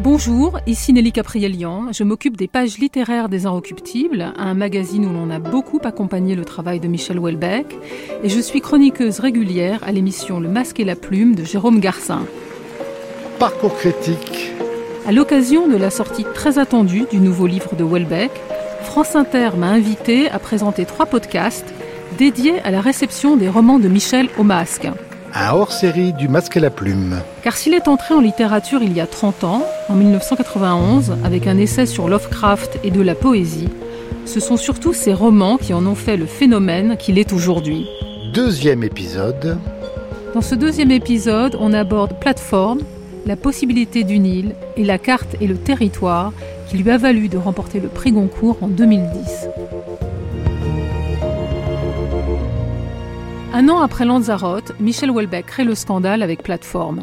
Bonjour, ici Nelly Caprielian. Je m'occupe des pages littéraires des Inrecuptibles, un magazine où l'on a beaucoup accompagné le travail de Michel Houellebecq, et je suis chroniqueuse régulière à l'émission Le Masque et la Plume de Jérôme Garcin. Parcours critique. À l'occasion de la sortie très attendue du nouveau livre de Houellebecq, France Inter m'a invité à présenter trois podcasts dédiés à la réception des romans de Michel au masque. Un hors-série du Masque et la Plume. Car s'il est entré en littérature il y a 30 ans, en 1991, avec un essai sur Lovecraft et de la poésie, ce sont surtout ces romans qui en ont fait le phénomène qu'il est aujourd'hui. Deuxième épisode. Dans ce deuxième épisode, on aborde plateforme, la possibilité d'une île et la carte et le territoire qui lui a valu de remporter le prix Goncourt en 2010. Un an après Lanzarote, Michel Houellebecq crée le scandale avec Plateforme.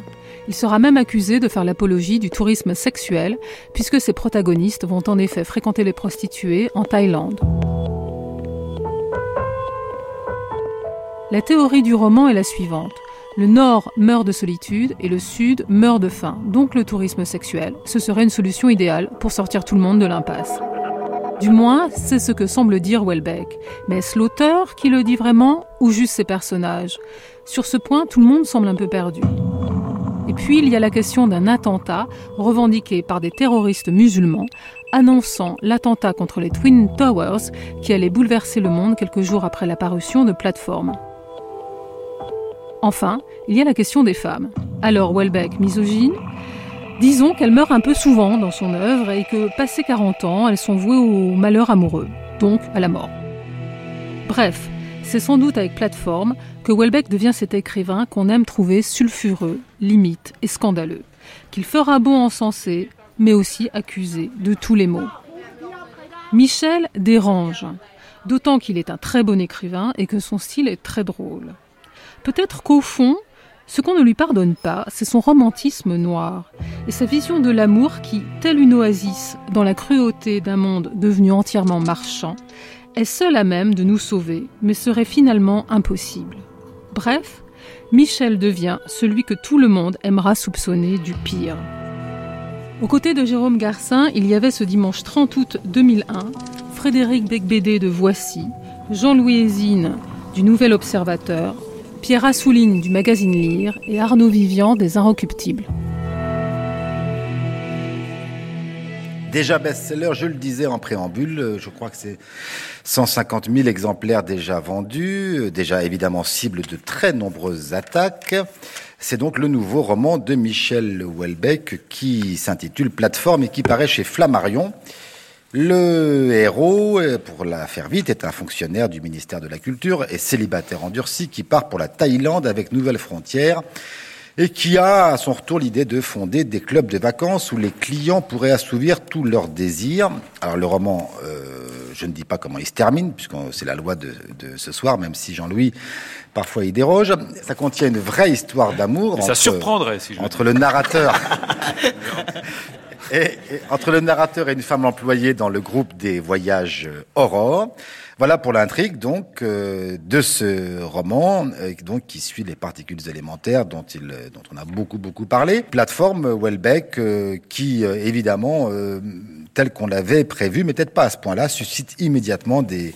Il sera même accusé de faire l'apologie du tourisme sexuel, puisque ses protagonistes vont en effet fréquenter les prostituées en Thaïlande. La théorie du roman est la suivante. Le Nord meurt de solitude et le Sud meurt de faim. Donc le tourisme sexuel, ce serait une solution idéale pour sortir tout le monde de l'impasse. Du moins, c'est ce que semble dire Welbeck. Mais est-ce l'auteur qui le dit vraiment ou juste ses personnages? Sur ce point, tout le monde semble un peu perdu. Et puis, il y a la question d'un attentat revendiqué par des terroristes musulmans, annonçant l'attentat contre les Twin Towers qui allait bouleverser le monde quelques jours après la parution de Plateforme. Enfin, il y a la question des femmes. Alors, Welbeck, misogyne? Disons qu'elle meurt un peu souvent dans son œuvre et que, passé 40 ans, elles sont vouées au malheur amoureux, donc à la mort. Bref, c'est sans doute avec Plateforme que Welbeck devient cet écrivain qu'on aime trouver sulfureux, limite et scandaleux, qu'il fera bon encenser, mais aussi accusé de tous les maux. Michel dérange, d'autant qu'il est un très bon écrivain et que son style est très drôle. Peut-être qu'au fond, ce qu'on ne lui pardonne pas, c'est son romantisme noir et sa vision de l'amour qui, telle une oasis dans la cruauté d'un monde devenu entièrement marchand, est seule à même de nous sauver, mais serait finalement impossible. Bref, Michel devient celui que tout le monde aimera soupçonner du pire. Aux côtés de Jérôme Garcin, il y avait ce dimanche 30 août 2001 Frédéric Becbédé de Voici, Jean-Louis Hésine du Nouvel Observateur, Pierre Assouline du magazine Lire et Arnaud Vivian des Inrecuptibles. Déjà best-seller, je le disais en préambule, je crois que c'est 150 000 exemplaires déjà vendus, déjà évidemment cible de très nombreuses attaques. C'est donc le nouveau roman de Michel Houellebecq qui s'intitule Plateforme et qui paraît chez Flammarion. Le héros, pour la faire vite, est un fonctionnaire du ministère de la Culture et célibataire endurci qui part pour la Thaïlande avec Nouvelles Frontières et qui a à son retour l'idée de fonder des clubs de vacances où les clients pourraient assouvir tous leurs désirs. Alors le roman, euh, je ne dis pas comment il se termine, puisque c'est la loi de, de, ce soir, même si Jean-Louis parfois il déroge. Ça contient une vraie histoire d'amour. Ça surprendrait si je entre le narrateur. Entre le narrateur et une femme employée dans le groupe des voyages Aurore. Voilà pour l'intrigue donc euh, de ce roman, euh, donc qui suit les particules élémentaires dont on a beaucoup beaucoup parlé. Plateforme Welbeck euh, qui évidemment, tel qu'on l'avait prévu, mais peut-être pas à ce point-là, suscite immédiatement des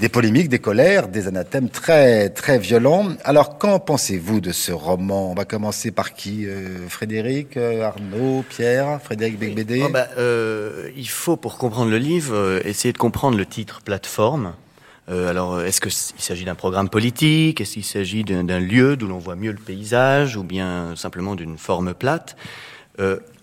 des polémiques, des colères, des anathèmes très très violents. Alors, qu'en pensez-vous de ce roman? On va commencer par qui euh, Frédéric, euh, Arnaud, Pierre, Frédéric Becbédé? Oh bah, euh, Il faut, pour comprendre le livre, essayer de comprendre le titre plateforme. alors, est-ce qu'il s'agit d'un programme politique? Est-ce qu'il s'agit d'un lieu d'où l'on voit mieux le paysage Ou bien simplement d'une forme plate?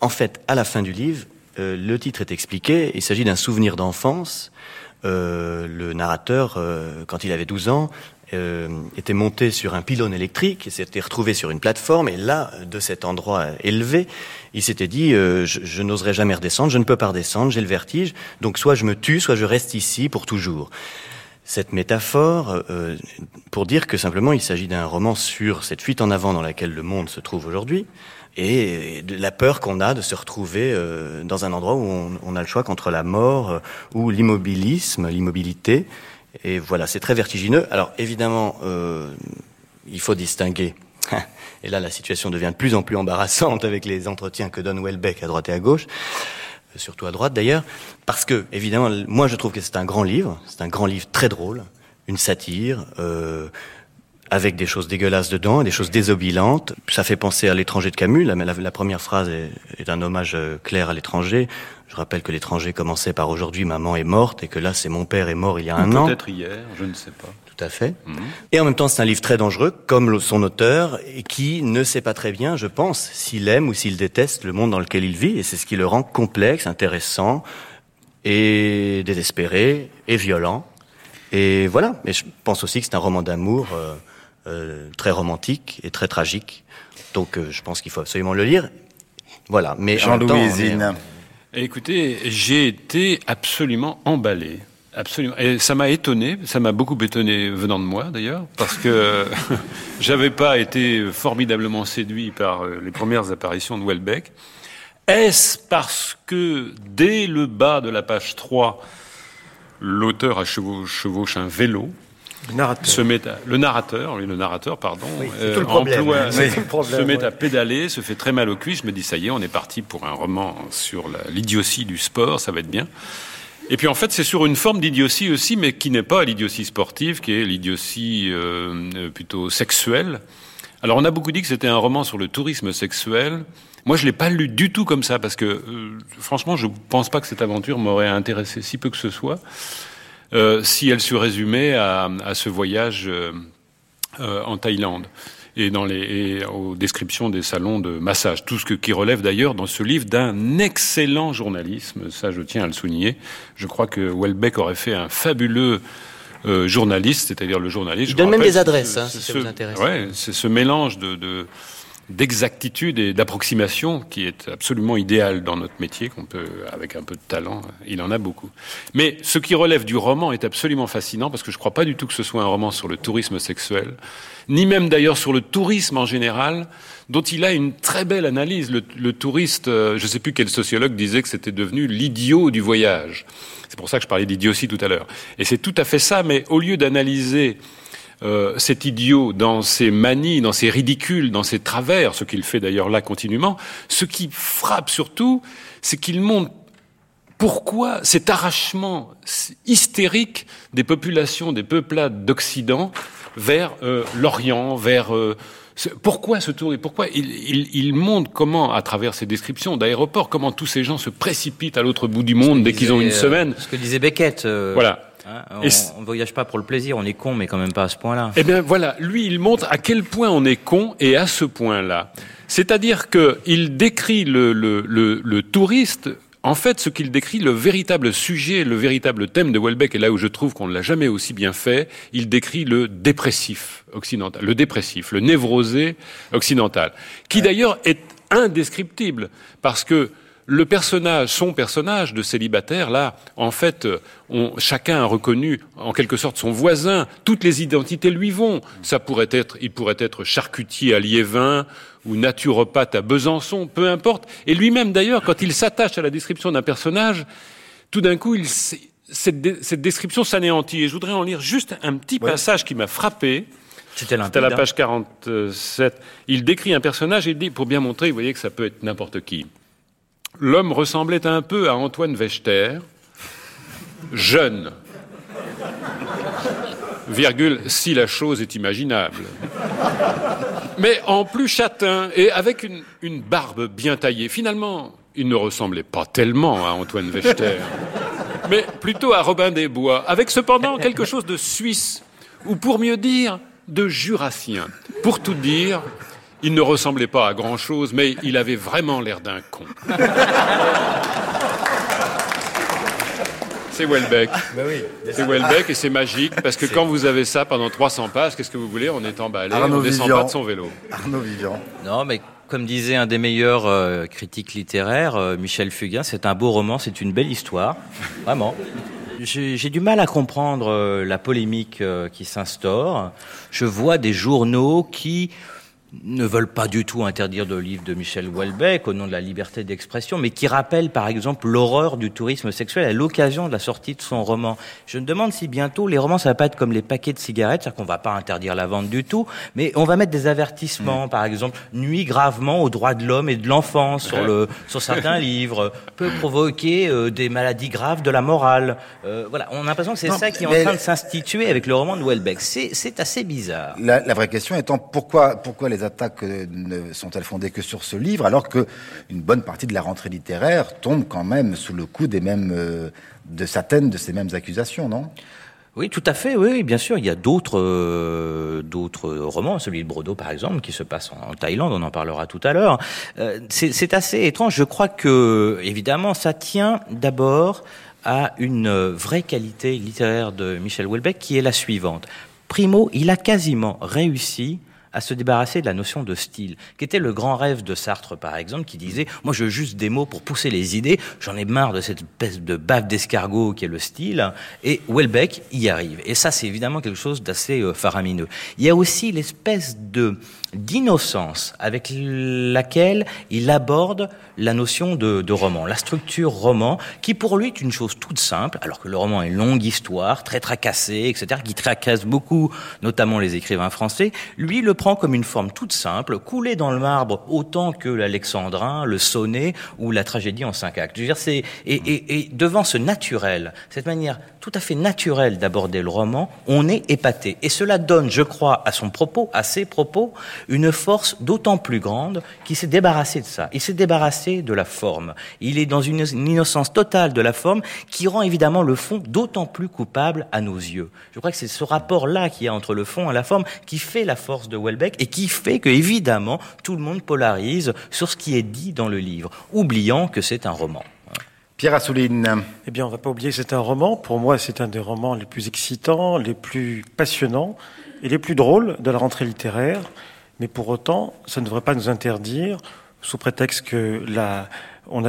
En fait, à la fin du livre, le titre est expliqué. Il s'agit d'un souvenir d'enfance euh, le narrateur, euh, quand il avait 12 ans, euh, était monté sur un pylône électrique et s'était retrouvé sur une plateforme. Et là, de cet endroit élevé, il s'était dit je, je n'oserais jamais redescendre, je ne peux pas redescendre, j'ai le vertige. Donc soit je me tue, soit je reste ici pour toujours. Cette métaphore pour dire que simplement il s'agit d'un roman sur cette fuite en avant dans laquelle le monde se trouve aujourd'hui, et de la peur qu'on a de se retrouver euh, dans un endroit où on, a le choix contre la mort euh, ou l'immobilisme, l'immobilité. Et voilà, c'est très vertigineux. Alors évidemment, euh, il faut distinguer Et là, la situation devient de plus en plus embarrassante avec les entretiens que donne Welbeck à droite et à gauche, euh, surtout à droite d'ailleurs, parce que, évidemment, moi je trouve que c'est un grand livre, c'est un grand livre très drôle, une satire, euh, avec des choses dégueulasses dedans, des choses désobilantes. Ça fait penser à l'étranger de Camus. La, la, première phrase est, est, un hommage euh, clair à l'étranger. Je rappelle que l'étranger commençait par aujourd'hui maman est morte et que là c'est mon père est mort il y a un Ou an. Peut-être hier, je ne sais pas. Tout à fait. Mmh. Et en même temps c'est un livre très dangereux, comme son auteur, et qui ne sait pas très bien, je pense, s'il aime ou s'il déteste le monde dans lequel il vit. Et c'est ce qui le rend complexe, intéressant et désespéré et violent. Et voilà. Mais je pense aussi que c'est un roman d'amour. Euh, euh, très romantique et très tragique. Donc euh, je pense qu'il faut absolument le lire. Voilà. Mais Jean-Louis Zine. Écoutez, j'ai été absolument emballé. Absolument. Et ça m'a étonné, ça m'a beaucoup étonné venant de moi d'ailleurs, parce que j'avais pas été formidablement séduit par euh, les premières apparitions de Welbeck. Est-ce parce que dès le bas de la page 3, l'auteur chevauche un vélo le narrateur. Se met à, le narrateur, oui, le narrateur, pardon, oui, euh, tout le problème, emploie, oui, le problème, se met à pédaler, se fait très mal au cuisse. Je me dis, ça y est, on est parti pour un roman sur l'idiotie du sport, ça va être bien. Et puis en fait, c'est sur une forme d'idiotie aussi, mais qui n'est pas l'idiotie sportive, qui est l'idiotie euh, plutôt sexuelle. Alors on a beaucoup dit que c'était un roman sur le tourisme sexuel. Moi, je l'ai pas lu du tout comme ça, parce que euh, franchement, je pense pas que cette aventure m'aurait intéressé si peu que ce soit. Euh, si elle se résumait à, à ce voyage euh, euh, en Thaïlande et, dans les, et aux descriptions des salons de massage. Tout ce que, qui relève d'ailleurs dans ce livre d'un excellent journalisme, ça je tiens à le souligner. Je crois que Welbeck aurait fait un fabuleux euh, journaliste, c'est-à-dire le journaliste. Il donne même des adresses, hein, si ça vous intéresse. Ouais, c'est ce mélange de, de d'exactitude et d'approximation qui est absolument idéal dans notre métier, qu'on peut, avec un peu de talent, il en a beaucoup. Mais ce qui relève du roman est absolument fascinant parce que je ne crois pas du tout que ce soit un roman sur le tourisme sexuel, ni même d'ailleurs sur le tourisme en général, dont il a une très belle analyse. Le, touriste, je ne sais plus quel sociologue disait que c'était devenu l'idiot du voyage. C'est pour ça que je parlais d'idiotie tout à l'heure. Et c'est tout à fait ça, mais au lieu d'analyser euh, cet idiot dans ses manies, dans ses ridicules, dans ses travers, ce qu'il fait d'ailleurs là continuellement, ce qui frappe surtout, c'est qu'il montre pourquoi cet arrachement hystérique des populations, des peuplades d'Occident vers euh, l'Orient, vers euh, pourquoi ce tour et pourquoi il, il, il, montre comment, à travers ces descriptions d'aéroports, comment tous ces gens se précipitent à l'autre bout du monde dès qu'ils ont une semaine. Ce que disait Beckett. Euh... Voilà. Hein, on ne voyage pas pour le plaisir, on est con, mais quand même pas à ce point-là. Eh bien voilà, lui, il montre à quel point on est con et à ce point-là. C'est-à-dire qu'il décrit le, le, le, le, touriste, en fait, ce qu'il décrit, le véritable sujet, le véritable thème de Welbeck, et là où je trouve qu'on ne l'a jamais aussi bien fait, il décrit le dépressif occidental, le dépressif, le névrosé occidental, qui d'ailleurs est indescriptible, parce que le personnage, son personnage de célibataire, là, en fait, on, chacun a reconnu en quelque sorte son voisin. Toutes les identités lui vont. Ça pourrait être, il pourrait être charcutier à Liévin ou naturopathe à Besançon, peu importe. Et lui-même, d'ailleurs, quand il s'attache à la description d'un personnage, tout d'un coup, il, cette, cette, description s'anéantit. Et je voudrais en lire juste un petit ouais. passage qui m'a frappé. C'était à la page 47. Il décrit un personnage et il dit, pour bien montrer, vous voyez que ça peut être n'importe qui. L'homme ressemblait un peu à Antoine Wechter, jeune, virgule, si la chose est imaginable. Mais en plus châtain et avec une, barbe bien taillée. Finalement, il ne ressemblait pas tellement à Antoine Wechter, mais plutôt à Robin des Bois, avec cependant quelque chose de suisse, ou pour mieux dire, de jurassien. Pour tout dire, il ne ressemblait pas à grand-chose, mais il avait vraiment l'air d'un con. C'est Welbeck. Ben oui, c'est Welbeck et c'est magique parce que quand vous avez ça pendant 300 pages, qu'est-ce que vous voulez On est emballé, Arnaud on descend Vivian. pas de son vélo. Arnaud Vivian. Non, mais comme disait un des meilleurs euh, critiques littéraires, euh, Michel Fugain, c'est un beau roman, c'est une belle histoire, vraiment. J'ai du mal à comprendre euh, la polémique qui s'instaure. Je vois des journaux qui ne veulent pas du tout interdire le livre de Michel Houellebecq au nom de la liberté d'expression, mais qui rappellent par exemple l'horreur du tourisme sexuel à l'occasion de la sortie de son roman. Je me demande si bientôt les romans ça va pas être comme les paquets de cigarettes, c'est-à-dire qu'on va pas interdire la vente du tout, mais on va mettre des avertissements, par exemple nuit gravement aux droits de l'homme et de l'enfant sur le sur certains livres, peut provoquer euh, des maladies graves de la morale. Euh, voilà, on a l'impression que c'est ça qui est en train de s'instituer avec le roman de Houellebecq. C'est c'est assez bizarre. La, la vraie question étant pourquoi, pourquoi les attaques euh, ne sont-elles fondées que sur ce livre alors que une bonne partie de la rentrée littéraire tombe quand même sous le coup des mêmes euh, de certaines de ces mêmes accusations, non? Oui, tout à fait. Oui, bien sûr. Il y a d'autres euh, d'autres romans, celui de Brodo par exemple, qui se passe en, Thaïlande. On en parlera tout à l'heure. C'est assez étrange. Je crois que évidemment, ça tient d'abord à une vraie qualité littéraire de Michel Houellebecq, qui est la suivante. Primo, il a quasiment réussi à se débarrasser de la notion de style, qui était le grand rêve de Sartre, par exemple, qui disait « Moi, je veux juste des mots pour pousser les idées, j'en ai marre de cette espèce de bave d'escargot qui est le style. » Et Welbeck y arrive. Et ça, c'est évidemment quelque chose d'assez euh, faramineux. Il y a aussi l'espèce de d'innocence avec laquelle il aborde la notion de, de roman, la structure roman, qui pour lui est une chose toute simple, alors que le roman est une longue histoire, très tracassée, etc., qui tracasse beaucoup, notamment les écrivains français. Lui le prend comme une forme toute simple, coulée dans le marbre autant que l'Alexandrin, le sonnet ou la tragédie en cinq actes. Je veux dire, c'est et, et, et devant ce naturel, cette manière tout à fait naturelle d'aborder le roman, on est épaté. Et cela donne, je crois, à son propos, à ses propos, une force d'autant plus grande qu'il s'est débarrassé de ça. Il s'est débarrassé de la forme. Il est dans une, innocence totale de la forme qui rend évidemment le fond d'autant plus coupable à nos yeux. Je crois que c'est ce rapport-là qu'il y a entre le fond et la forme qui fait la force de Welbeck et qui fait que, évidemment, tout le monde polarise sur ce qui est dit dans le livre, oubliant que c'est un roman. Pierre Assouline, Eh bien, on va pas oublier que c'est un roman. Pour moi, c'est un des romans les plus excitants, les plus passionnants et les plus drôles de la rentrée littéraire. Mais pour autant, ça ne devrait pas nous interdire, sous prétexte que on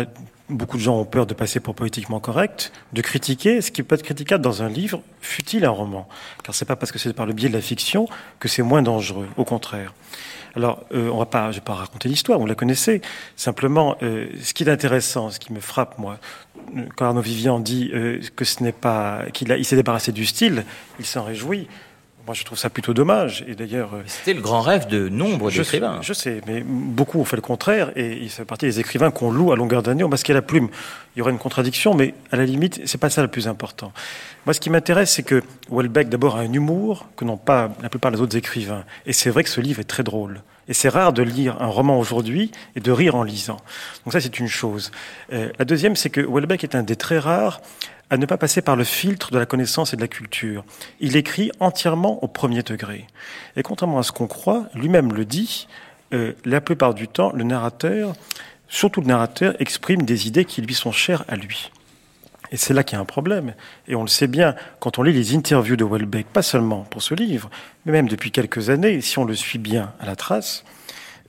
beaucoup de gens ont peur de passer pour politiquement correct, de critiquer ce qui peut être critiquable dans un livre, fut-il un roman. Car c'est pas parce que c'est par le biais de la fiction que c'est moins dangereux. Au contraire. Alors, euh, on va pas, je vais pas raconter l'histoire, vous la connaissez. Simplement, euh, ce qui est intéressant, ce qui me frappe, moi, quand Arnaud Vivian dit euh, que ce n'est pas, qu'il s'est débarrassé du style, il s'en réjouit. Moi, je trouve ça plutôt dommage. Et d'ailleurs, euh, C'était le grand rêve de nombre d'écrivains. je sais, mais beaucoup ont fait le contraire et il fait partie des écrivains qu'on loue à longueur d'année au masque à la plume. Il y aurait une contradiction, mais à la limite, c'est pas ça le plus important. Moi, ce qui m'intéresse, c'est que Welbeck, d'abord, a un humour que n'ont pas la plupart des autres écrivains. Et c'est vrai que ce livre est très drôle. Et c'est rare de lire un roman aujourd'hui et de rire en lisant. Donc ça, c'est une chose. Euh, la deuxième, c'est que Welbeck est un des très rares à ne pas passer par le filtre de la connaissance et de la culture. Il écrit entièrement au premier degré. Et contrairement à ce qu'on croit, lui-même le dit, euh, la plupart du temps, le narrateur, surtout le narrateur, exprime des idées qui lui sont chères à lui. Et c'est là qu'il y a un problème. Et on le sait bien quand on lit les interviews de Welbeck, pas seulement pour ce livre, mais même depuis quelques années, si on le suit bien à la trace.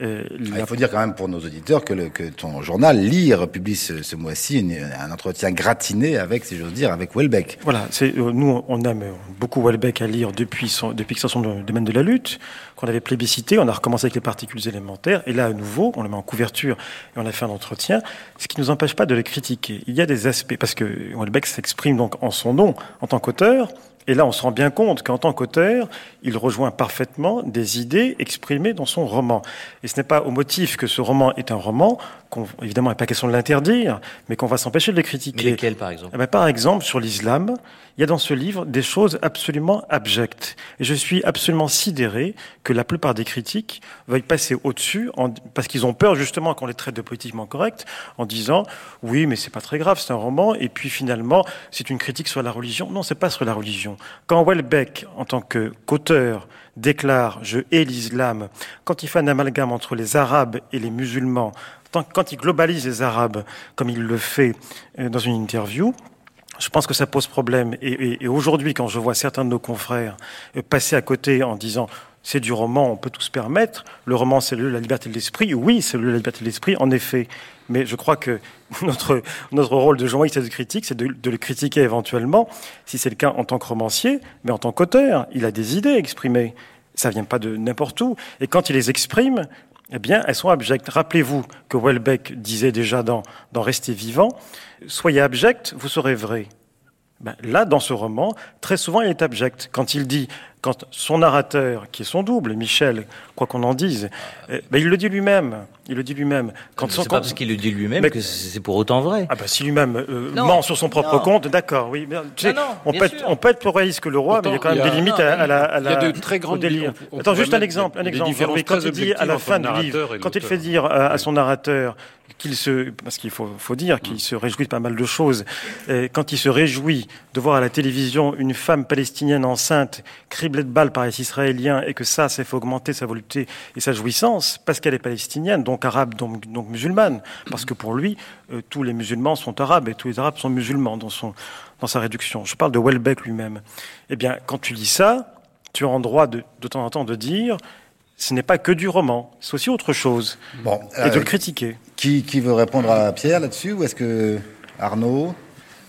Euh, Ah, la- il faut dire quand même pour nos auditeurs que, le- que ton journal Lire publie ce, ce mois-ci un entretien gratiné avec, si j'ose dire, avec Welbeck. Voilà, c'est euh, nous on aime beaucoup Welbeck à lire depuis son, depuis que c'est son domaine de la lutte, qu'on avait plébiscité, on a recommencé avec les particules élémentaires, et là à nouveau on le met en couverture et on a fait un entretien, ce qui ne nous empêche pas de le critiquer. Il y a des aspects parce que Welbeck s'exprime donc en son nom en tant qu'auteur. Et là, on se rend bien compte qu'en tant qu'auteur, il rejoint parfaitement des idées exprimées dans son roman. Et ce n'est pas au motif que ce roman est un roman, qu'on, évidemment, il n'est pas question de l'interdire, mais qu'on va s'empêcher de le Mais critiquer. lesquels, par exemple? Eh ben, par exemple, sur l'islam, il y a dans ce livre des choses absolument abjectes. Et je suis absolument sidéré que la plupart des critiques veuillent passer au-dessus en- parce qu'ils ont peur justement qu'on les traite de politiquement correct en disant oui, mais c'est pas très grave, c'est un roman. Et puis finalement, c'est une critique sur la religion. Non, c'est pas sur la religion. Quand Welbeck, en tant qu'auteur, déclare je hais l'islam, quand il fait un amalgame entre les Arabes et les musulmans, quand il globalise les Arabes comme il le fait euh, dans une interview, je pense que ça pose problème. Et, et- et aujourd'hui, quand je vois certains de nos confrères euh, passer à côté en disant c'est du roman, on peut tout se permettre, le roman c'est la liberté de l'esprit, oui, c'est le la liberté de l'esprit, en effet. Mais je crois que notre, rôle de journaliste et de critique, c'est de, de le critiquer éventuellement, si c'est le cas en tant que romancier, mais en tant qu'auteur, il a des idées exprimées. Ça vient pas de n'importe où. Et quand il les exprime, eh bien, elles sont abjectes. Rappelez-vous que Welbeck disait déjà dans, dans Rester vivant, soyez abject, vous serez vrai. Ben, là, dans ce roman, très souvent, il est abject. Quand il dit, quand son narrateur, qui est son double, Michel, quoi qu'on en dise, euh, ben, il le dit lui-même. Il le dit lui-même. Quand c'est pas parce qu'il le dit lui-même que c'est pour autant vrai. Ah ben, si lui-même euh, ment sur son propre compte, d'accord, oui. Tu sais, on, peut être, on, peut être, plus réaliste que le roi, mais il y a quand même des limites à, la, à, la, Il y a de très grands délire. Attends, juste un exemple. Un exemple. quand il dit à la fin du livre, quand il fait dire à son narrateur qu'il se, parce qu'il faut, faut dire qu'il se réjouit de pas mal de choses. Quand il se réjouit de voir à la télévision une femme palestinienne enceinte criblée de balles par les Israéliens et que ça, ça fait augmenter sa volonté et sa jouissance parce qu'elle est palestinienne, donc arabe, donc, donc musulmane, parce que pour lui, euh, tous les musulmans sont arabes et tous les arabes sont musulmans dans son, dans sa réduction. Je parle de Welbeck lui-même. Eh bien, quand tu lis ça, tu as en droit de, de temps en temps de dire ce n'est pas que du roman, c'est aussi autre chose. Bon, et de le euh, critiquer. Qui, qui veut répondre à Pierre là-dessus ou est-ce que Arnaud?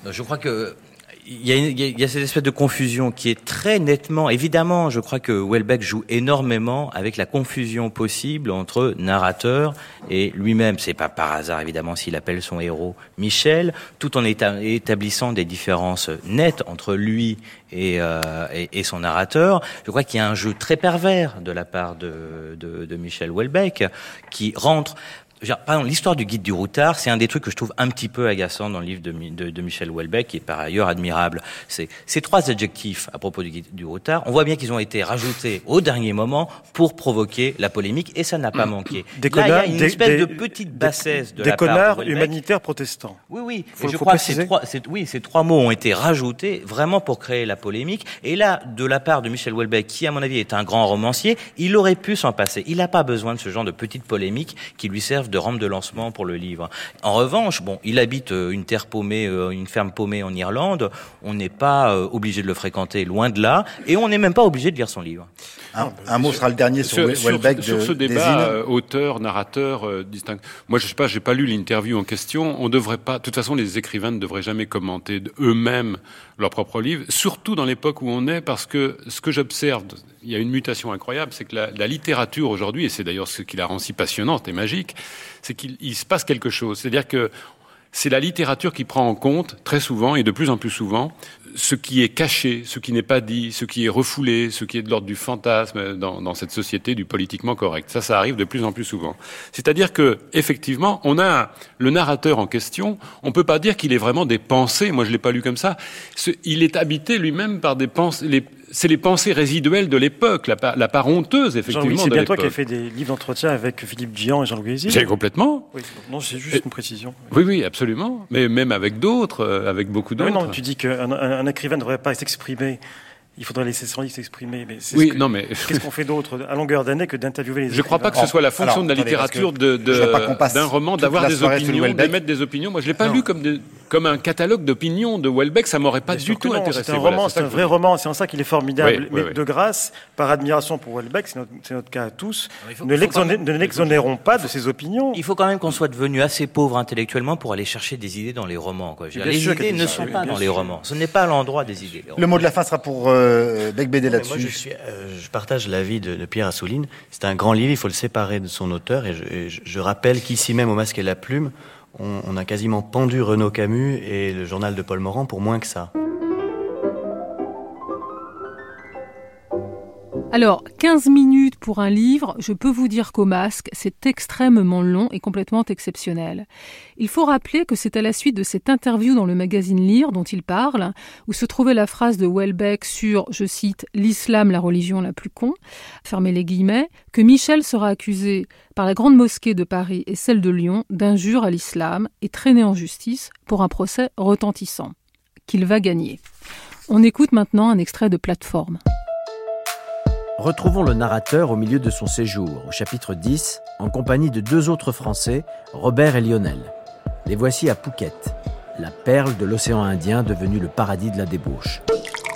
Je crois que il y, a il y, a cette espèce de confusion qui est très nettement, évidemment, je crois que Welbeck joue énormément avec la confusion possible entre narrateur et lui-même. C'est pas par hasard, évidemment, s'il appelle son héros Michel, tout en établissant des différences nettes entre lui et, euh, et son narrateur. Je crois qu'il y a un jeu très pervers de la part de, de, de Michel Welbeck qui rentre l'histoire du guide du routard, c'est un des trucs que je trouve un petit peu agaçant dans le livre de, de, de Michel Houellebecq, qui est par ailleurs admirable. C'est ces trois adjectifs à propos du guide du routard. On voit bien qu'ils ont été rajoutés au dernier moment pour provoquer la polémique, et ça n'a pas manqué. Des Là, il y a une des, espèce des, de petite bassesse de des la connards part de humanitaires protestants. Oui, oui. Faut, et je faut crois préciser. que ces trois, ces, oui, ces trois mots ont été rajoutés vraiment pour créer la polémique. Et là, de la part de Michel Houellebecq, qui à mon avis est un grand romancier, il aurait pu s'en passer. Il n'a pas besoin de ce genre de petites polémiques qui lui servent de rampe de lancement pour le livre. En revanche, bon, il habite euh, une terre paumée, euh, une ferme paumée en Irlande. On n'est pas euh, obligé de le fréquenter, loin de là, et on n'est même pas obligé de lire son livre. Un, un mot sera le dernier sur, sur, Welbeck sur, de, sur ce débat, euh, auteur, narrateur, euh, distinct. Moi, je sais pas, j'ai pas lu l'interview en question. On devrait pas. De toute façon, les écrivains ne devraient jamais commenter eux-mêmes leur propre livre, surtout dans l'époque où on est, parce que ce que j'observe, il y a une mutation incroyable, c'est que la, la littérature aujourd'hui, et c'est d'ailleurs ce qui la rend si passionnante et magique, c'est qu'il il se passe quelque chose. C'est-à-dire que c'est la littérature qui prend en compte très souvent et de plus en plus souvent ce qui est caché, ce qui n'est pas dit, ce qui est refoulé, ce qui est de l'ordre du fantasme dans, dans cette société du politiquement correct. Ça, ça arrive de plus en plus souvent. C'est-à-dire que, effectivement, on a le narrateur en question. On peut pas dire qu'il est vraiment des pensées. Moi, je l'ai pas lu comme ça. Il est habité lui-même par des pensées. C'est les pensées résiduelles de l'époque, la, part- la part honteuse, Jean-Louis, effectivement, c'est bien toi qui as fait des livres d'entretien avec Philippe Dian et Jean-Louis Hézil. C'est complètement. Oui, non, c'est juste une précision. Oui, oui, absolument. Mais même avec d'autres, euh, avec beaucoup Oui, d'autres. non, tu dis qu'un un, un écrivain ne devrait pas s'exprimer. Il faudrait laisser son livre s'exprimer. Mais c'est Oui, ce que- non, mais Qu'est-ce qu'on fait d'autre à longueur d'année que d'interviewer les Je ne crois pas que ce soit la fonction Alors, de la littérature que de, de- je veux pas qu'on passe d'un roman d'avoir des opinions, Welbeck. d'émettre des opinions. Moi, je l'ai pas Non. lu comme, un catalogue d'opinions de Welbeck. Ça m'aurait pas Bien du tout non, intéressé. C'est un Voilà, roman, c'est un vrai roman, c'est en ça qu'il est formidable. Oui, oui, mais oui. de grâce, par admiration pour Welbeck, c'est notre, cas à tous, ne l'exonérons pas de ses opinions. Il faut quand même qu'on soit devenu assez pauvre intellectuellement pour aller chercher des idées dans les romans. Les idées ne sont pas dans les romans. Ce n'est pas l'endroit des idées. Le mot de la fin sera pour euh, Bec Moi, je, là-dessus. suis, euh, je partage l'avis de, de Pierre Assouline. C'est un grand livre, il faut le séparer de son auteur. Et je, et je- je rappelle qu'ici même, au Masque et la Plume, on, on a quasiment pendu Renaud Camus et le journal de Paul Morand pour moins que ça. Alors, 15 minutes pour un livre, je peux vous dire qu'au masque, c'est extrêmement long et complètement exceptionnel. Il faut rappeler que c'est à la suite de cette interview dans le magazine Lire dont il parle, où se trouvait la phrase de Welbeck sur, je cite, l'islam, la religion la plus con, fermez les guillemets, que Michel sera accusé par la grande mosquée de Paris et celle de Lyon d'injure à l'islam et traîné en justice pour un procès retentissant, qu'il va gagner. On écoute maintenant un extrait de Plateforme. Retrouvons le narrateur au milieu de son séjour, au chapitre 10, en compagnie de deux autres Français, Robert et Lionel. Les voici à Phuket, la perle de l'océan Indien devenue le paradis de la débauche.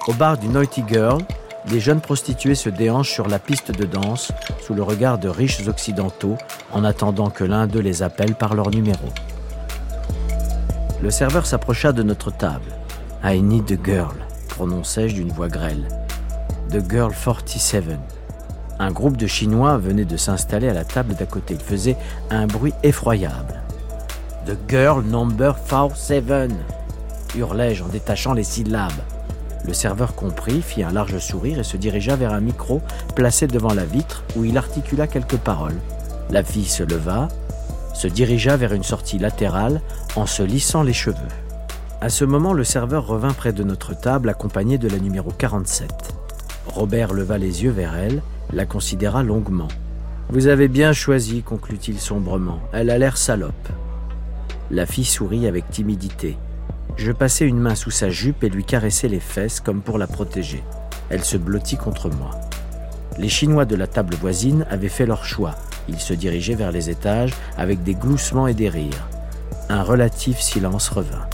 Au bar du Naughty Girl, les jeunes prostituées se déhanchent sur la piste de danse sous le regard de riches occidentaux en attendant que l'un d'eux les appelle par leur numéro. Le serveur s'approcha de notre table. I need a girl, prononçai-je d'une voix grêle. The Girl 47. Un groupe de Chinois venait de s'installer à la table d'à côté. Il faisait un bruit effroyable. The girl number 47 hurlai-je en détachant les syllabes. Le serveur comprit, fit un large sourire et se dirigea vers un micro placé devant la vitre où il articula quelques paroles. La fille se leva, se dirigea vers une sortie latérale en se lissant les cheveux. À ce moment, le serveur revint près de notre table accompagné de la numéro 47. Robert leva les yeux vers elle, la considéra longuement. Vous avez bien choisi, conclut-il sombrement. Elle a l'air salope. La fille sourit avec timidité. Je passai une main sous sa jupe et lui caressai les fesses comme pour la protéger. Elle se blottit contre moi. Les Chinois de la table voisine avaient fait leur choix. Ils se dirigeaient vers les étages avec des gloussements et des rires. Un relatif silence revint.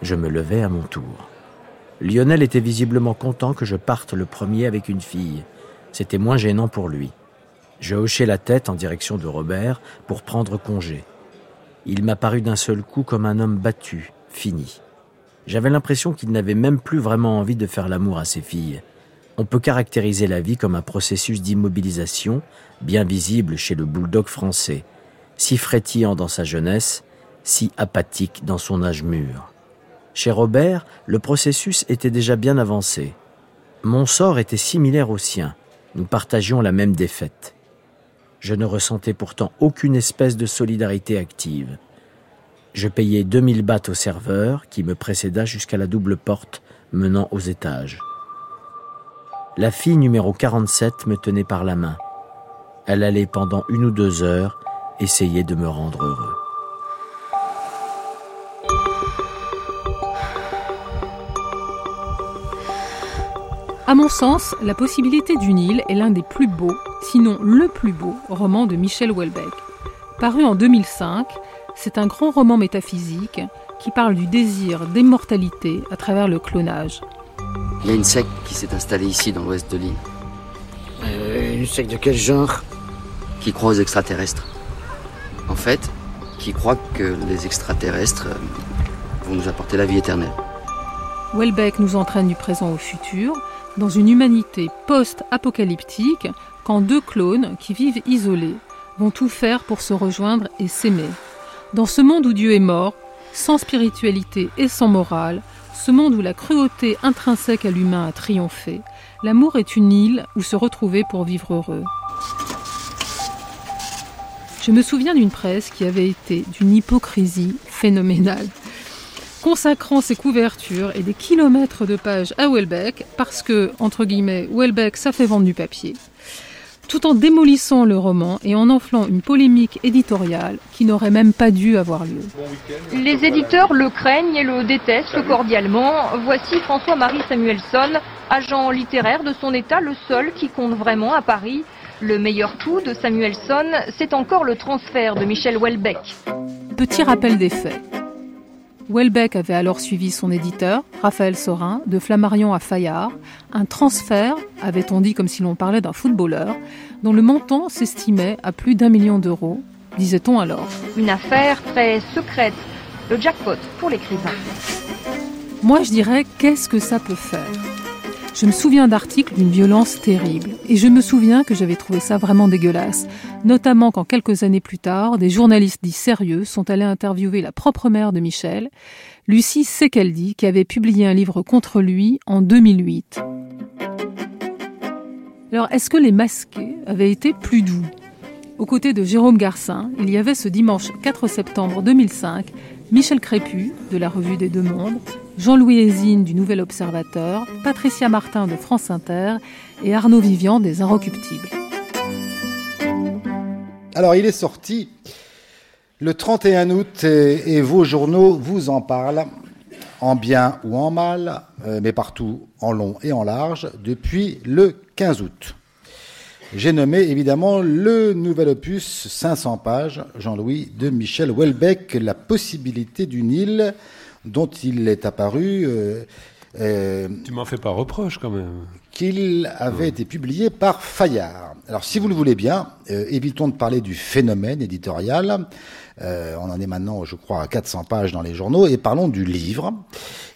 Je me levai à mon tour. Lionel était visiblement content que je parte le premier avec une fille. C'était moins gênant pour lui. Je hochai la tête en direction de Robert pour prendre congé. Il m'apparut d'un seul coup comme un homme battu, fini. J'avais l'impression qu'il n'avait même plus vraiment envie de faire l'amour à ses filles. On peut caractériser la vie comme un processus d'immobilisation, bien visible chez le bulldog français, si frétillant dans sa jeunesse, si apathique dans son âge mûr. Chez Robert, le processus était déjà bien avancé. Mon sort était similaire au sien. Nous partagions la même défaite. Je ne ressentais pourtant aucune espèce de solidarité active. Je payais 2000 bahts au serveur qui me précéda jusqu'à la double porte menant aux étages. La fille numéro 47 me tenait par la main. Elle allait pendant une ou deux heures essayer de me rendre heureux. À mon sens, La possibilité d'une île est l'un des plus beaux, sinon le plus beau, roman de Michel Houellebecq. Paru en 2005, c'est un grand roman métaphysique qui parle du désir d'immortalité à travers le clonage. Il y a une secte qui s'est installée ici dans l'ouest de l'île. Euh, une secte de quel genre? Qui croit aux extraterrestres. En fait, qui croit que les extraterrestres euh, vont nous apporter la vie éternelle. Welbeck nous entraîne du présent au futur, dans une humanité post-apocalyptique, quand deux clones qui vivent isolés vont tout faire pour se rejoindre et s'aimer. Dans ce monde où Dieu est mort, sans spiritualité et sans morale, ce monde où la cruauté intrinsèque à l'humain a triomphé, l'amour est une île où se retrouver pour vivre heureux. Je me souviens d'une presse qui avait été d'une hypocrisie phénoménale consacrant ses couvertures et des kilomètres de pages à Welbeck parce que, entre guillemets, Welbeck, ça fait vendre du papier, tout en démolissant le roman et en enflant une polémique éditoriale qui n'aurait même pas dû avoir lieu. Les éditeurs le craignent et le détestent cordialement. Voici François-Marie Samuelson, agent littéraire de son état, le seul qui compte vraiment à Paris. Le meilleur coup de Samuelson, c'est encore le transfert de Michel Welbeck. Petit rappel des faits. Welbeck avait alors suivi son éditeur, Raphaël Sorin, de Flammarion à Fayard, un transfert, avait-on dit comme si l'on parlait d'un footballeur, dont le montant s'estimait à plus d'un million d'euros, disait-on alors. Une affaire très secrète, le jackpot pour l'écrivain. Moi je dirais, qu'est-ce que ça peut faire? Je me souviens d'articles d'une violence terrible, et je me souviens que j'avais trouvé ça vraiment dégueulasse, notamment quand quelques années plus tard, des journalistes dits sérieux sont allés interviewer la propre mère de Michel, Lucie Sekeldi, qui avait publié un livre contre lui en 2008. Alors, est-ce que les masqués avaient été plus doux? Aux côtés de Jérôme Garcin, il y avait ce dimanche 4 septembre 2005 Michel Crépu, de la Revue des Deux Mondes, Jean-Louis Hésine du Nouvel Observateur, Patricia Martin de France Inter et Arnaud Vivian des Inrecuptibles. Alors, il est sorti le 31 août et, vos journaux vous en parlent, en bien ou en mal, euh, mais partout en long et en large, depuis le 15 août. J'ai nommé évidemment le nouvel opus 500 pages, Jean-Louis, de Michel Houellebecq, La possibilité d'une île, dont il est apparu. Euh, euh, tu m'en fais pas reproche quand même. qu'il avait été publié par Fayard. Alors, si vous le voulez bien, euh, évitons de parler du phénomène éditorial. Euh, on en est maintenant, je crois, à 400 pages dans les journaux, et parlons du livre,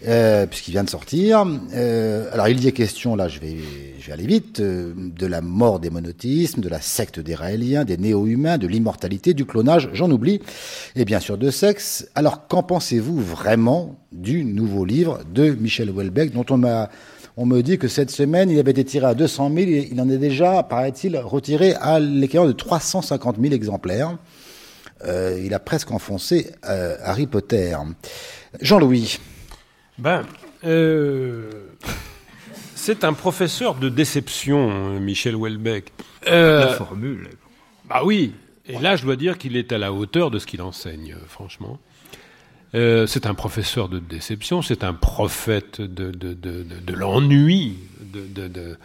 euh, puisqu'il vient de sortir. Euh, alors, il y est question, là, je vais, je vais aller vite, de la mort des monothéismes, de la secte des Raéliens, des néo-humains, de l'immortalité, du clonage, j'en oublie, et bien sûr de sexe. Alors, qu'en pensez-vous vraiment du nouveau livre de Michel Houellebecq, dont on m'a on me dit que cette semaine, il avait été tiré à 200 000. et Il en est déjà, paraît-il, retiré à l'équivalent de 350 000 exemplaires. Euh, il a presque enfoncé euh, Harry Potter. Jean-Louis. Ben, euh, c'est un professeur de déception, Michel Houellebecq. Euh, La formule. Bah oui. Et là, je dois dire qu'il est à la hauteur de ce qu'il enseigne, franchement. Euh, c'est un professeur de déception, c'est un prophète de, de, de, de, de l'ennui, de,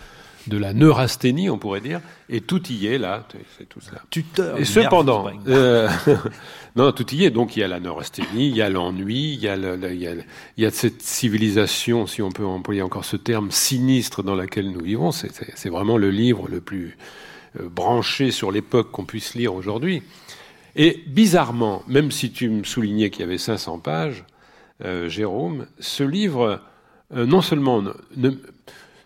de, la neurasthénie, on pourrait dire, et tout y est là, c'est tout cela. Tuteur. Et cependant, euh, non, tout y est. Donc il y a la neurasthénie, il y a l'ennui, il y a, le, le- il y a, le- il y a cette civilisation, si on peut employer encore ce terme, sinistre dans laquelle nous vivons. C'est- vraiment le livre le plus euh, branché sur l'époque qu'on puisse lire aujourd'hui. Et bizarrement, même si tu me soulignais qu'il y avait 500 pages, euh, Jérôme, ce livre, euh, non seulement, ne- ne-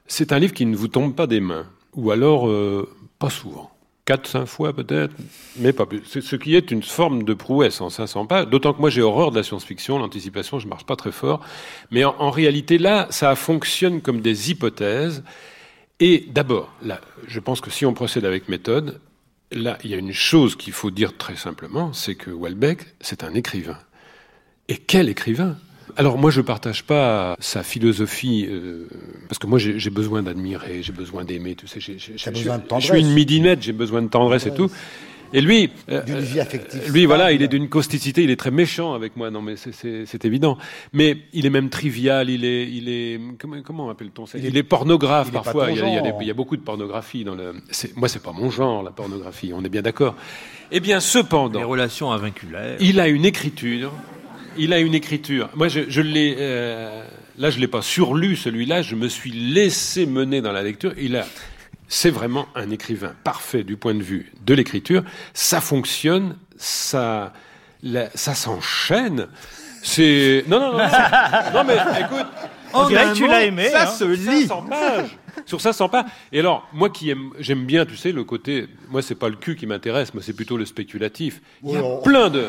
c'est un livre qui ne vous tombe pas des mains, ou alors euh, pas souvent. Quatre, cinq fois peut-être, mais pas plus. Ce qui est une forme de prouesse en 500 pages. D'autant que moi j'ai horreur de la science-fiction, l'anticipation, je marche pas très fort. Mais en, réalité là, ça fonctionne comme des hypothèses. Et d'abord, là, je pense que si on procède avec méthode, là, il y a une chose qu'il faut dire très simplement, c'est que Welbeck, c'est un écrivain. Et quel écrivain? Alors moi je partage pas sa philosophie euh, parce que moi j'ai besoin d'admirer, j'ai besoin d'aimer, tu sais. j'ai- je- besoin de je tendresse. suis une midinette, j'ai besoin de tendresse et tout. Et lui, euh, D'une vie affective euh, lui voilà, il est d'une causticité, il est très méchant avec moi. Non mais c'est- évident. Mais il est même trivial, il est, il est comment, comment appelle-t-on ça? Il Il est- pornographe il est pas parfois. Il y, a, il y a des- genre. il y a beaucoup de pornographie dans le. c'est- Moi c'est pas mon genre la pornographie. On est bien d'accord. Eh bien cependant, Les relations avinculaires. il a une écriture. Il a une écriture. Moi, je, je l'ai. euh, là, je l'ai pas surlu celui-là. Je me suis laissé mener dans la lecture. Il a. C'est vraiment un écrivain parfait du point de vue de l'écriture. Ça fonctionne. Ça. la- ça s'enchaîne. C'est. Non, non, non. non, mais écoute. On dirait que tu l'as aimé, Ça hein. se lit. 500 pages. Sur 500 pages. Et alors, moi qui aime, j'aime bien, tu sais, le côté. Moi, c'est pas le cul qui m'intéresse, moi, c'est plutôt le spéculatif. Il y a Oh. plein de.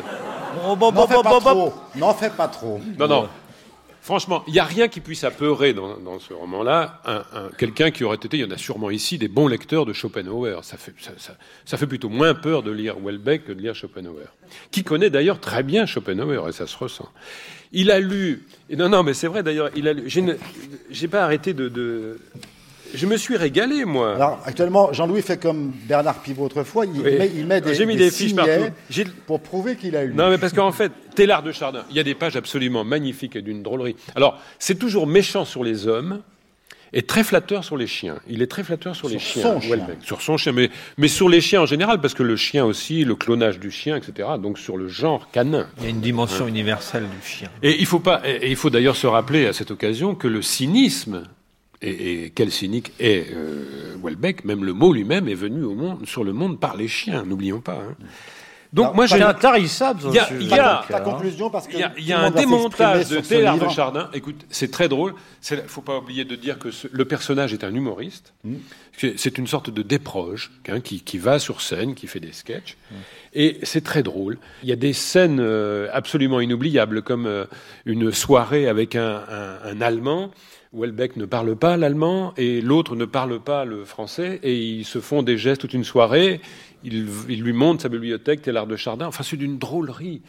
Oh, bon, N'en bon, fais bon, pas fais pas trop. Non, non. Franchement, il n'y a rien qui puisse apeurer dans, dans ce roman-là. Un, un- Quelqu'un qui aurait été, il y en a sûrement ici, des bons lecteurs de Schopenhauer. Ça fait, ça, ça- ça fait plutôt moins peur de lire Welbeck que de lire Schopenhauer. Qui connaît d'ailleurs très bien Schopenhauer, et ça se ressent. Il a lu. et non, non, mais c'est vrai d'ailleurs, il a lu. J'ai pas arrêté de, de- Je me suis régalé, moi. Alors, actuellement, Jean-Louis fait comme Bernard Pivot autrefois, il, Oui. met, il met des, J'ai mis des fiches signets partout. J'ai- pour prouver qu'il a eu. Non, mais parce qu'en fait, Télard de Chardin, il y a des pages absolument magnifiques et d'une drôlerie. Alors, c'est toujours méchant sur les hommes et très flatteur sur les chiens. Il est très flatteur sur, les Sur chiens. son chien. Houellebecq. Sur son chien, mais, mais sur les chiens en général, parce que le chien aussi, le clonage du chien, etc. Donc sur le genre canin. Il y a une dimension universelle du chien. Et il faut pas, et il faut d'ailleurs se rappeler à cette occasion que le cynisme, et, quel cynique est euh, Welbeck, même le mot lui-même est venu sur le monde par les chiens, n'oublions pas. hein. Donc Alors, moi, j'ai C'est intarissable, Il y a- a- Ta conclusion, parce que il y a, y un démontage de Télard de. Chardin. Écoute, c'est très drôle. Il faut pas oublier de dire que ce- le personnage est un humoriste. Mm. C'est une sorte de déproge hein, qui, qui va sur scène, qui fait des sketchs. Mm. Et c'est très drôle. Il y a des scènes euh, absolument inoubliables, comme euh, une soirée avec un, un- un Allemand. où Welbeck ne parle pas l'allemand et l'autre ne parle pas le français et ils se font des gestes toute une soirée. Il, il lui montre sa bibliothèque, Télard de Chardin. Enfin, c'est d'une drôlerie.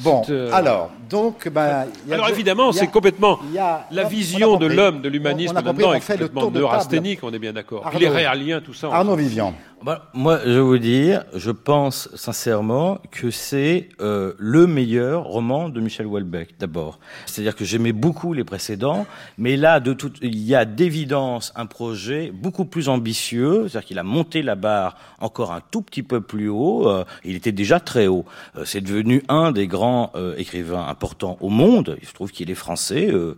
Bon, euh, alors, donc, il y a alors deux- évidemment, il a- c'est complètement il y a- la on a vision de compris. l'homme, de l'humanisme on a compris, on est fait le complètement tour de neurasthénique, on est bien d'accord. Arnaud. les réaliens, tout ça. Arnaud Vivian. Bah, moi, je vais vous dire, je pense sincèrement que c'est euh, le meilleur roman de Michel Houellebecq, d'abord. C'est-à-dire que j'aimais beaucoup les précédents, mais là, de tout, il y a d'évidence un projet beaucoup plus ambitieux, c'est-à-dire qu'il a monté la barre encore un tout petit peu plus haut, euh, il était déjà très haut. Euh, c'est devenu un des grands euh, écrivains importants au monde, il se trouve qu'il est français, euh,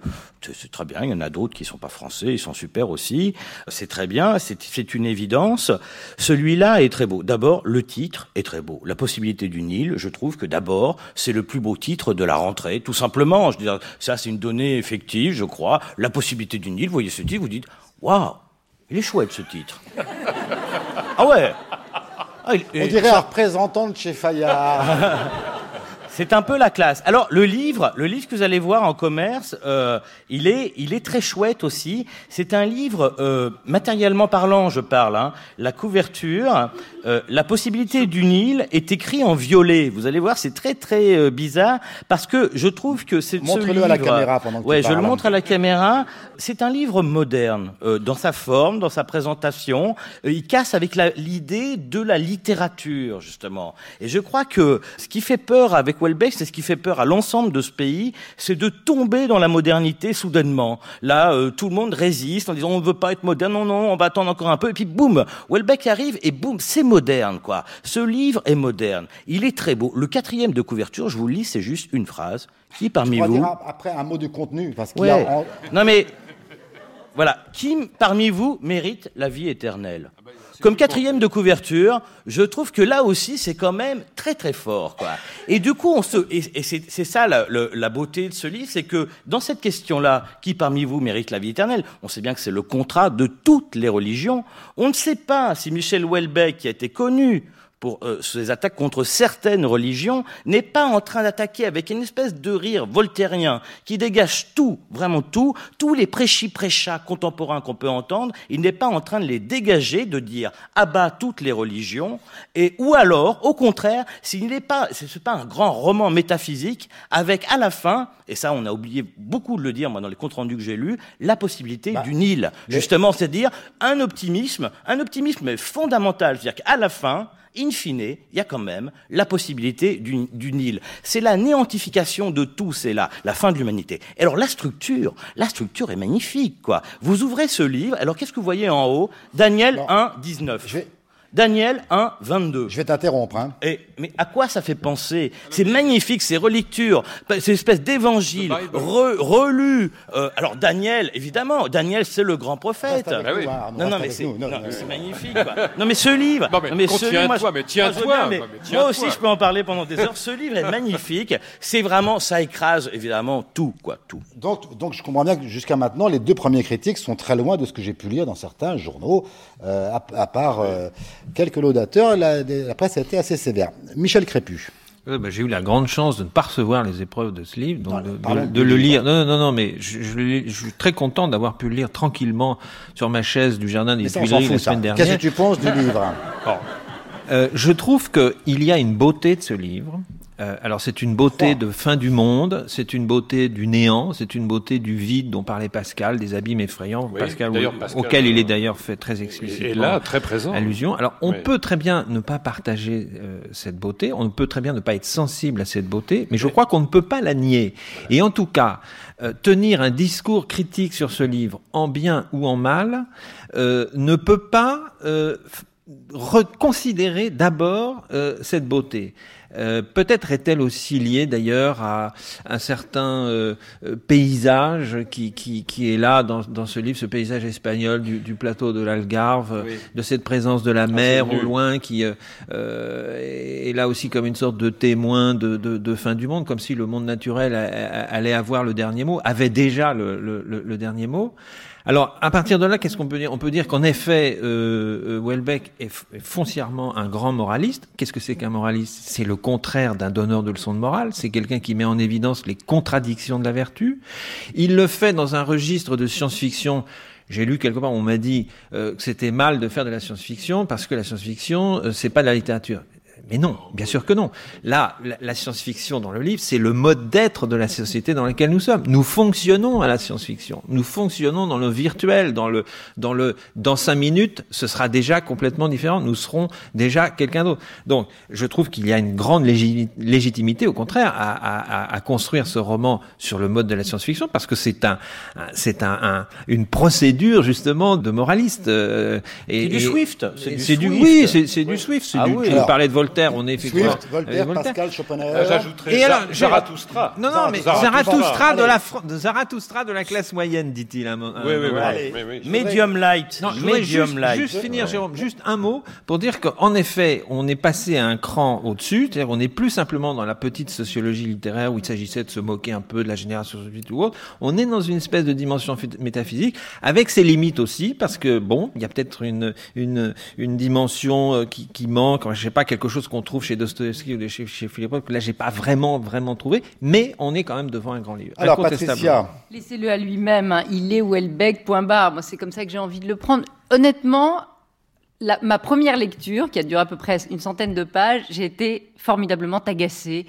c'est très bien, il y en a d'autres qui sont pas français, ils sont super aussi, c'est très bien, c'est une évidence. Celui-là est très beau. D'abord, le titre est très beau. La possibilité du Nil, je trouve que d'abord, c'est le plus beau titre de la rentrée, tout simplement. Je veux dire, ça, c'est une donnée effective, je crois. La possibilité du Nil, vous voyez ce titre, vous dites, waouh, il est chouette ce titre. ah ouais. Ah, il- On dirait ça- un représentant de chez Fayard. C'est un peu la classe. Alors le livre, le livre que vous allez voir en commerce, euh, il est, il est très chouette aussi. C'est un livre euh, matériellement parlant, je parle. Hein. La couverture, euh, la possibilité du Nil est écrit en violet. Vous allez voir, c'est très très euh, bizarre parce que je trouve que c'est ce Montre-le à la caméra pendant que tu Ouais, je le parles. montre à la caméra. C'est un livre moderne euh, dans sa forme, dans sa présentation. Euh, il casse avec l'idée de la littérature justement. Et je crois que ce qui fait peur avec Welbeck, c'est ce qui fait peur à l'ensemble de ce pays, c'est de tomber dans la modernité soudainement. Là, euh, tout le monde résiste en disant on ne veut pas être moderne, non, non, on va attendre encore un peu. Et puis boum, Welbeck arrive et boum, c'est moderne quoi. Ce livre est moderne. Il est très beau. Le quatrième de couverture, je vous le lis, c'est juste une phrase. Qui parmi va vous dire après un mot du contenu, parce qu'il Ouais. a Non mais voilà, qui parmi vous mérite la vie éternelle? Comme quatrième de couverture, je trouve que là aussi c'est quand même très très fort quoi. Et du coup on se et, c'est ça la beauté de ce livre, c'est que dans cette question-là, qui parmi vous mérite la vie éternelle On sait bien que c'est le contrat de toutes les religions. On ne sait pas si Michel Houellebecq, qui a été connu pour euh, ses attaques contre certaines religions, n'est pas en train d'attaquer avec une espèce de rire voltairien qui dégage tout, vraiment tout, tous les prêchis-prêchats contemporains qu'on peut entendre, il n'est pas en train de les dégager, de dire abat toutes les religions, et ou alors, au contraire, s'il n'est pas, ce n'est pas un grand roman métaphysique avec à la fin, et ça on a oublié beaucoup de le dire moi dans les comptes rendus que j'ai lus, la possibilité du Nil, justement, c'est-à-dire un optimisme, un optimisme fondamental, c'est-à-dire qu'à la fin, in fine, il y a quand même la possibilité du, du Nil. C'est la néantification de tout, c'est là, la fin de l'humanité. Et alors la structure, la structure est magnifique, quoi. Vous ouvrez ce livre, alors qu'est-ce que vous voyez en haut? Daniel 1, 19. Daniel 1, 22. Je vais t'interrompre. Hein. Et, mais à quoi ça fait penser? C'est magnifique, ces relectures, ces espèces d'évangiles re- relus. Euh, alors Daniel, évidemment, Daniel c'est le grand prophète. Reste avec nous, Arnaud, non, non, mais c'est mais magnifique. quoi. Non, mais ce livre, Non, mais ce livre, moi, mais je- tiens-toi, moi, mais tiens-toi. aussi, je peux en parler pendant des heures. Ce livre est magnifique. C'est vraiment, ça écrase évidemment tout, quoi, tout. Donc, donc je comprends bien que jusqu'à maintenant, les deux premiers critiques sont très loin de ce que j'ai pu lire dans certains journaux, euh, à, à part euh, quelques laudateurs, la, la presse a été assez sévère. Michel Crépu. Euh, bah, J'ai eu la grande chance de ne pas recevoir les épreuves de ce livre, donc de, le lire. Non, non, non, mais je, je l'ai- je suis très content d'avoir pu le lire tranquillement sur ma chaise du jardin des Tuileries la semaine Qu'est-ce dernière. que tu penses du livre? Euh, je trouve qu'il y a une beauté de ce livre. Euh, alors c'est une beauté de fin du monde, c'est une beauté du néant, c'est une beauté du vide dont parlait Pascal, des abîmes effrayants, Oui, Pascal, auquel il euh, est d'ailleurs fait très explicitement et là, très présent. allusion. Alors on Oui. peut très bien ne pas partager euh, cette beauté, on peut très bien ne pas être sensible à cette beauté, mais je crois qu'on ne peut pas la nier. Et en tout cas, euh, tenir un discours critique sur ce livre, en bien ou en mal, euh, ne peut pas euh, reconsidérer d'abord euh, cette beauté. Euh, Peut-être est-elle aussi liée d'ailleurs à un certain euh, euh, paysage qui, qui, qui est là dans, dans ce livre, ce paysage espagnol du, du plateau de l'Algarve, Oui. de cette présence de la mer au loin qui euh, est là aussi comme une sorte de témoin de, de, de fin du monde, comme si le monde naturel allait avoir le dernier mot, avait déjà le, le- le dernier mot. Alors, à partir de là, qu'est-ce qu'on peut dire? On peut dire qu'en effet, euh, euh, Welbeck est, foncièrement un grand moraliste. Qu'est-ce que c'est qu'un moraliste? C'est le contraire d'un donneur de leçons de morale. C'est quelqu'un qui met en évidence les contradictions de la vertu. Il le fait dans un registre de science-fiction. J'ai lu quelque part, on m'a dit euh, que c'était mal de faire de la science-fiction parce que la science-fiction, euh, c'est pas de la littérature. Mais non, bien sûr que non. Là, la, science-fiction dans le livre, c'est le mode d'être de la société dans laquelle nous sommes. Nous fonctionnons à la science-fiction. Nous fonctionnons dans le virtuel, dans le, dans le, dans cinq minutes, ce sera déjà complètement différent. Nous serons déjà quelqu'un d'autre. Donc, je trouve qu'il y a une grande légi- légitimité, au contraire, à, à, à, construire ce roman sur le mode de la science-fiction, parce que c'est un, c'est un, un- une procédure justement de moraliste. euh, et, C'est du Swift, c'est du Swift. oui, c'est du Swift. c'est Ah oui. Tu parlais de Voltaire, on est effectivement. Swift, Voltaire, Pascal, Schopenhauer. J'ajouterais Et alors, Zarathustra. Non, non, mais Zarathustra. De la, Fran- de Zarathustra de la classe moyenne, dit-il. un Oui, oui, moment. oui, Allez. oui, oui. Medium light. Non, Medium juste, light. juste finir, Jérôme, juste un mot pour dire qu'en effet, on est passé à un cran au-dessus, c'est-à-dire on n'est plus simplement dans la petite sociologie littéraire où il s'agissait de se moquer un peu de la génération ou autre. On est dans une espèce de dimension métaphysique avec ses limites aussi, parce que bon, il y a peut-être une une une dimension euh, qui, qui manque, je sais pas quelque chose qu'on trouve chez Dostoevsky ou chez, chez Philippov que là j'ai pas vraiment vraiment trouvé, mais on est quand même devant un grand livre. Alors. Patricia, Laissez-le à lui-même. hein. Il est Houellebecq, point barre. Moi, c'est comme ça que j'ai envie de le prendre. Honnêtement, la- ma première lecture, qui a duré à peu près une centaine de pages, j'ai été formidablement agacée.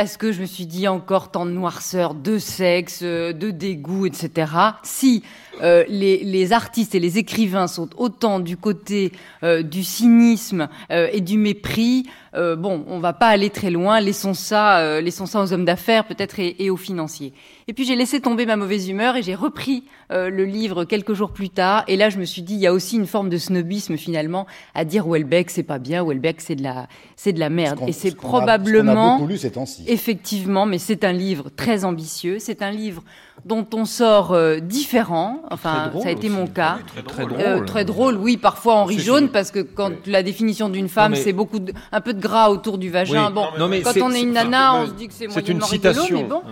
Parce que je me suis dit encore tant de noirceur, de sexe, euh, de dégoût, etc. Si euh, les, artistes et les écrivains sont autant du côté euh, du cynisme et du mépris, euh, bon, on va pas aller très loin. Laissons ça, euh, laissons ça aux hommes d'affaires peut-être et, et aux financiers. Et puis j'ai laissé tomber ma mauvaise humeur et j'ai repris euh, le livre quelques jours plus tard. Et là, je me suis dit, il y a aussi une forme de snobisme finalement à dire Houellebecq c'est pas bien, Houellebecq c'est de la, c'est de la merde. et c'est ce qu'on a- ce qu'on a probablement beaucoup lu ces temps-ci. Effectivement, mais c'est un livre très ambitieux. C'est un livre dont on sort euh, différent. Enfin, drôle ça a été aussi. mon cas. Très, très drôle. Euh, très drôle, oui, parfois Henri C'est- jaune, parce que quand la définition d'une femme, mais- c'est beaucoup de, un peu de gras autour du vagin. Oui. bon, Non, mais quand on est une nana, on se dit que c'est c'est une moyennement rigolo, citation. mais bon.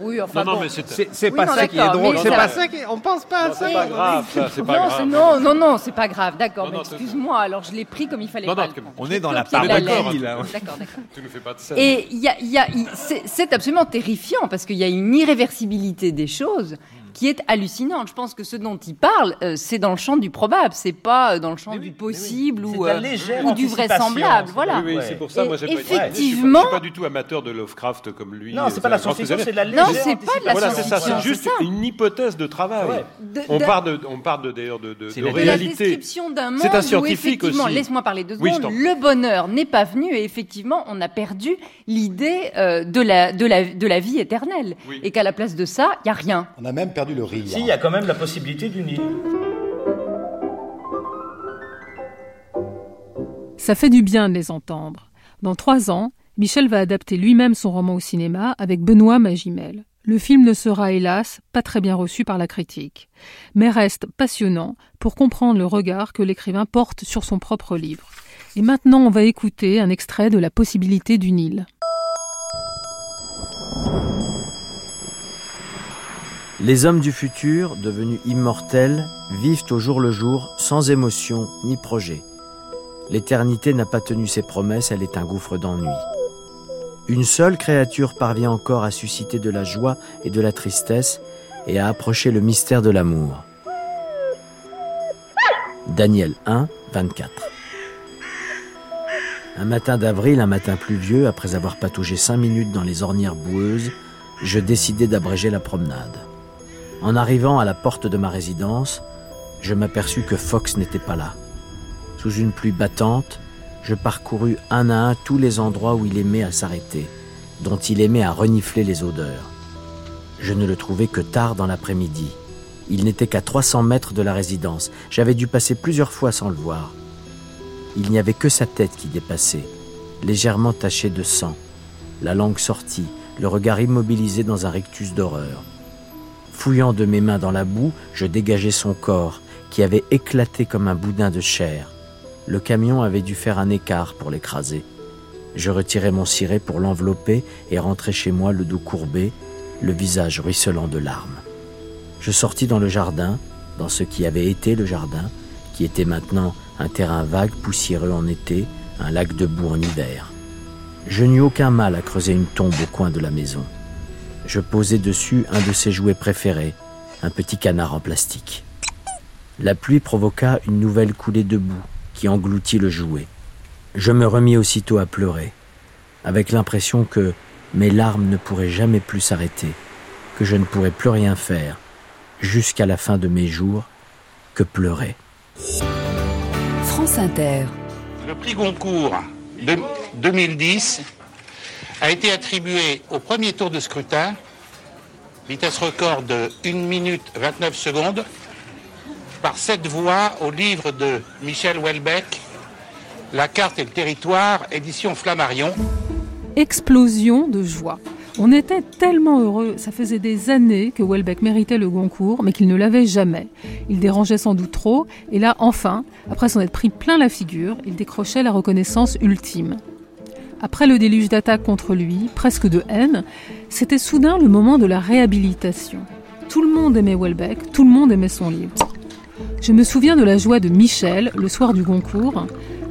Oui, enfin Non, non, bon. mais c'est C'est c'est Oui, pas non, ça qui est drôle. C'est ça- pas ça qui. On pense pas à ça. c'est pas grave, ça, c'est pas non, grave. non, non, non, c'est pas grave. D'accord, mais excuse-moi. Alors je l'ai pris comme il fallait Non, pas non, on est dans la parodie, là. D'accord, d'accord. Tu nous fais pas de scène. Et il y a, il y a, il- c'est- c'est absolument terrifiant parce qu'il y a une irréversibilité des choses qui est hallucinante. Je pense que ce dont il parle, euh, c'est dans le champ du probable, c'est pas euh, dans le champ du possible ou, euh, ou du vraisemblable. c'est Voilà. Oui, oui, c'est pour ça, Et moi, j'ai pas, effectivement- je suis pas du tout amateur de Lovecraft comme lui. Non, c'est pas la science-fiction, c'est de la Non, légère c'est pas de la Voilà, c'est ça, science-fiction, c'est juste ça. une hypothèse de travail. Ouais. De- On parle de, on parle de, d'ailleurs de, de, C'est de la- de la réalité. description d'un monde C'est un scientifique effectivement, aussi. laisse-moi parler deux secondes, le bonheur n'est pas venu et effectivement on a perdu l'idée euh, de, la, de, la, de la vie éternelle Oui. et qu'à la place de ça, il y a rien. on a même perdu le rire. Si, il y a quand même la possibilité d'une île. Ça fait du bien de les entendre. Dans trois ans, Michel va adapter lui-même son roman au cinéma avec Benoît Magimel. Le film ne sera hélas pas très bien reçu par la critique, mais reste passionnant pour comprendre le regard que l'écrivain porte sur son propre livre. Et maintenant, on va écouter un extrait de La possibilité d'une île. Les hommes du futur, devenus immortels, vivent au jour le jour, sans émotion ni projet. L'éternité n'a pas tenu ses promesses, elle est un gouffre d'ennui. Une seule créature parvient encore à susciter de la joie et de la tristesse et à approcher le mystère de l'amour. Daniel 1, 24. Un matin d'avril, un matin pluvieux, après avoir pataugé cinq minutes dans les ornières boueuses, je décidai d'abréger la promenade. En arrivant à la porte de ma résidence, je m'aperçus que Fox n'était pas là. Sous une pluie battante, je parcourus un à un tous les endroits où il aimait à s'arrêter, dont il aimait à renifler les odeurs. Je ne le trouvai que tard dans l'après-midi. Il n'était qu'à 300 mètres de la résidence. J'avais dû passer plusieurs fois sans le voir. Il n'y avait que sa tête qui dépassait, légèrement tachée de sang, la langue sortie, le regard immobilisé dans un rictus d'horreur. Fouillant de mes mains dans la boue, je dégageai son corps, qui avait éclaté comme un boudin de chair. Le camion avait dû faire un écart pour l'écraser. Je retirai mon ciré pour l'envelopper et rentrai chez moi le dos courbé, le visage ruisselant de larmes. Je sortis dans le jardin, dans ce qui avait été le jardin, qui était maintenant un terrain vague poussiéreux en été, un lac de boue en hiver. Je n'eus aucun mal à creuser une tombe au coin de la maison. Je posai dessus un de ses jouets préférés, un petit canard en plastique. La pluie provoqua une nouvelle coulée de boue qui engloutit le jouet. Je me remis aussitôt à pleurer, avec l'impression que mes larmes ne pourraient jamais plus s'arrêter, que je ne pourrais plus rien faire, jusqu'à la fin de mes jours, que pleurer. France Inter. Le prix Goncourt de 2010 a été attribué au premier tour de scrutin, vitesse record de 1 minute 29 secondes, par cette voix au livre de Michel Houellebecq, La carte et le territoire, édition Flammarion. Explosion de joie. On était tellement heureux, ça faisait des années que Welbeck méritait le Goncourt, mais qu'il ne l'avait jamais. Il dérangeait sans doute trop, et là, enfin, après s'en être pris plein la figure, il décrochait la reconnaissance ultime. Après le déluge d'attaques contre lui, presque de haine, c'était soudain le moment de la réhabilitation. Tout le monde aimait Welbeck, tout le monde aimait son livre. Je me souviens de la joie de Michel, le soir du Goncourt,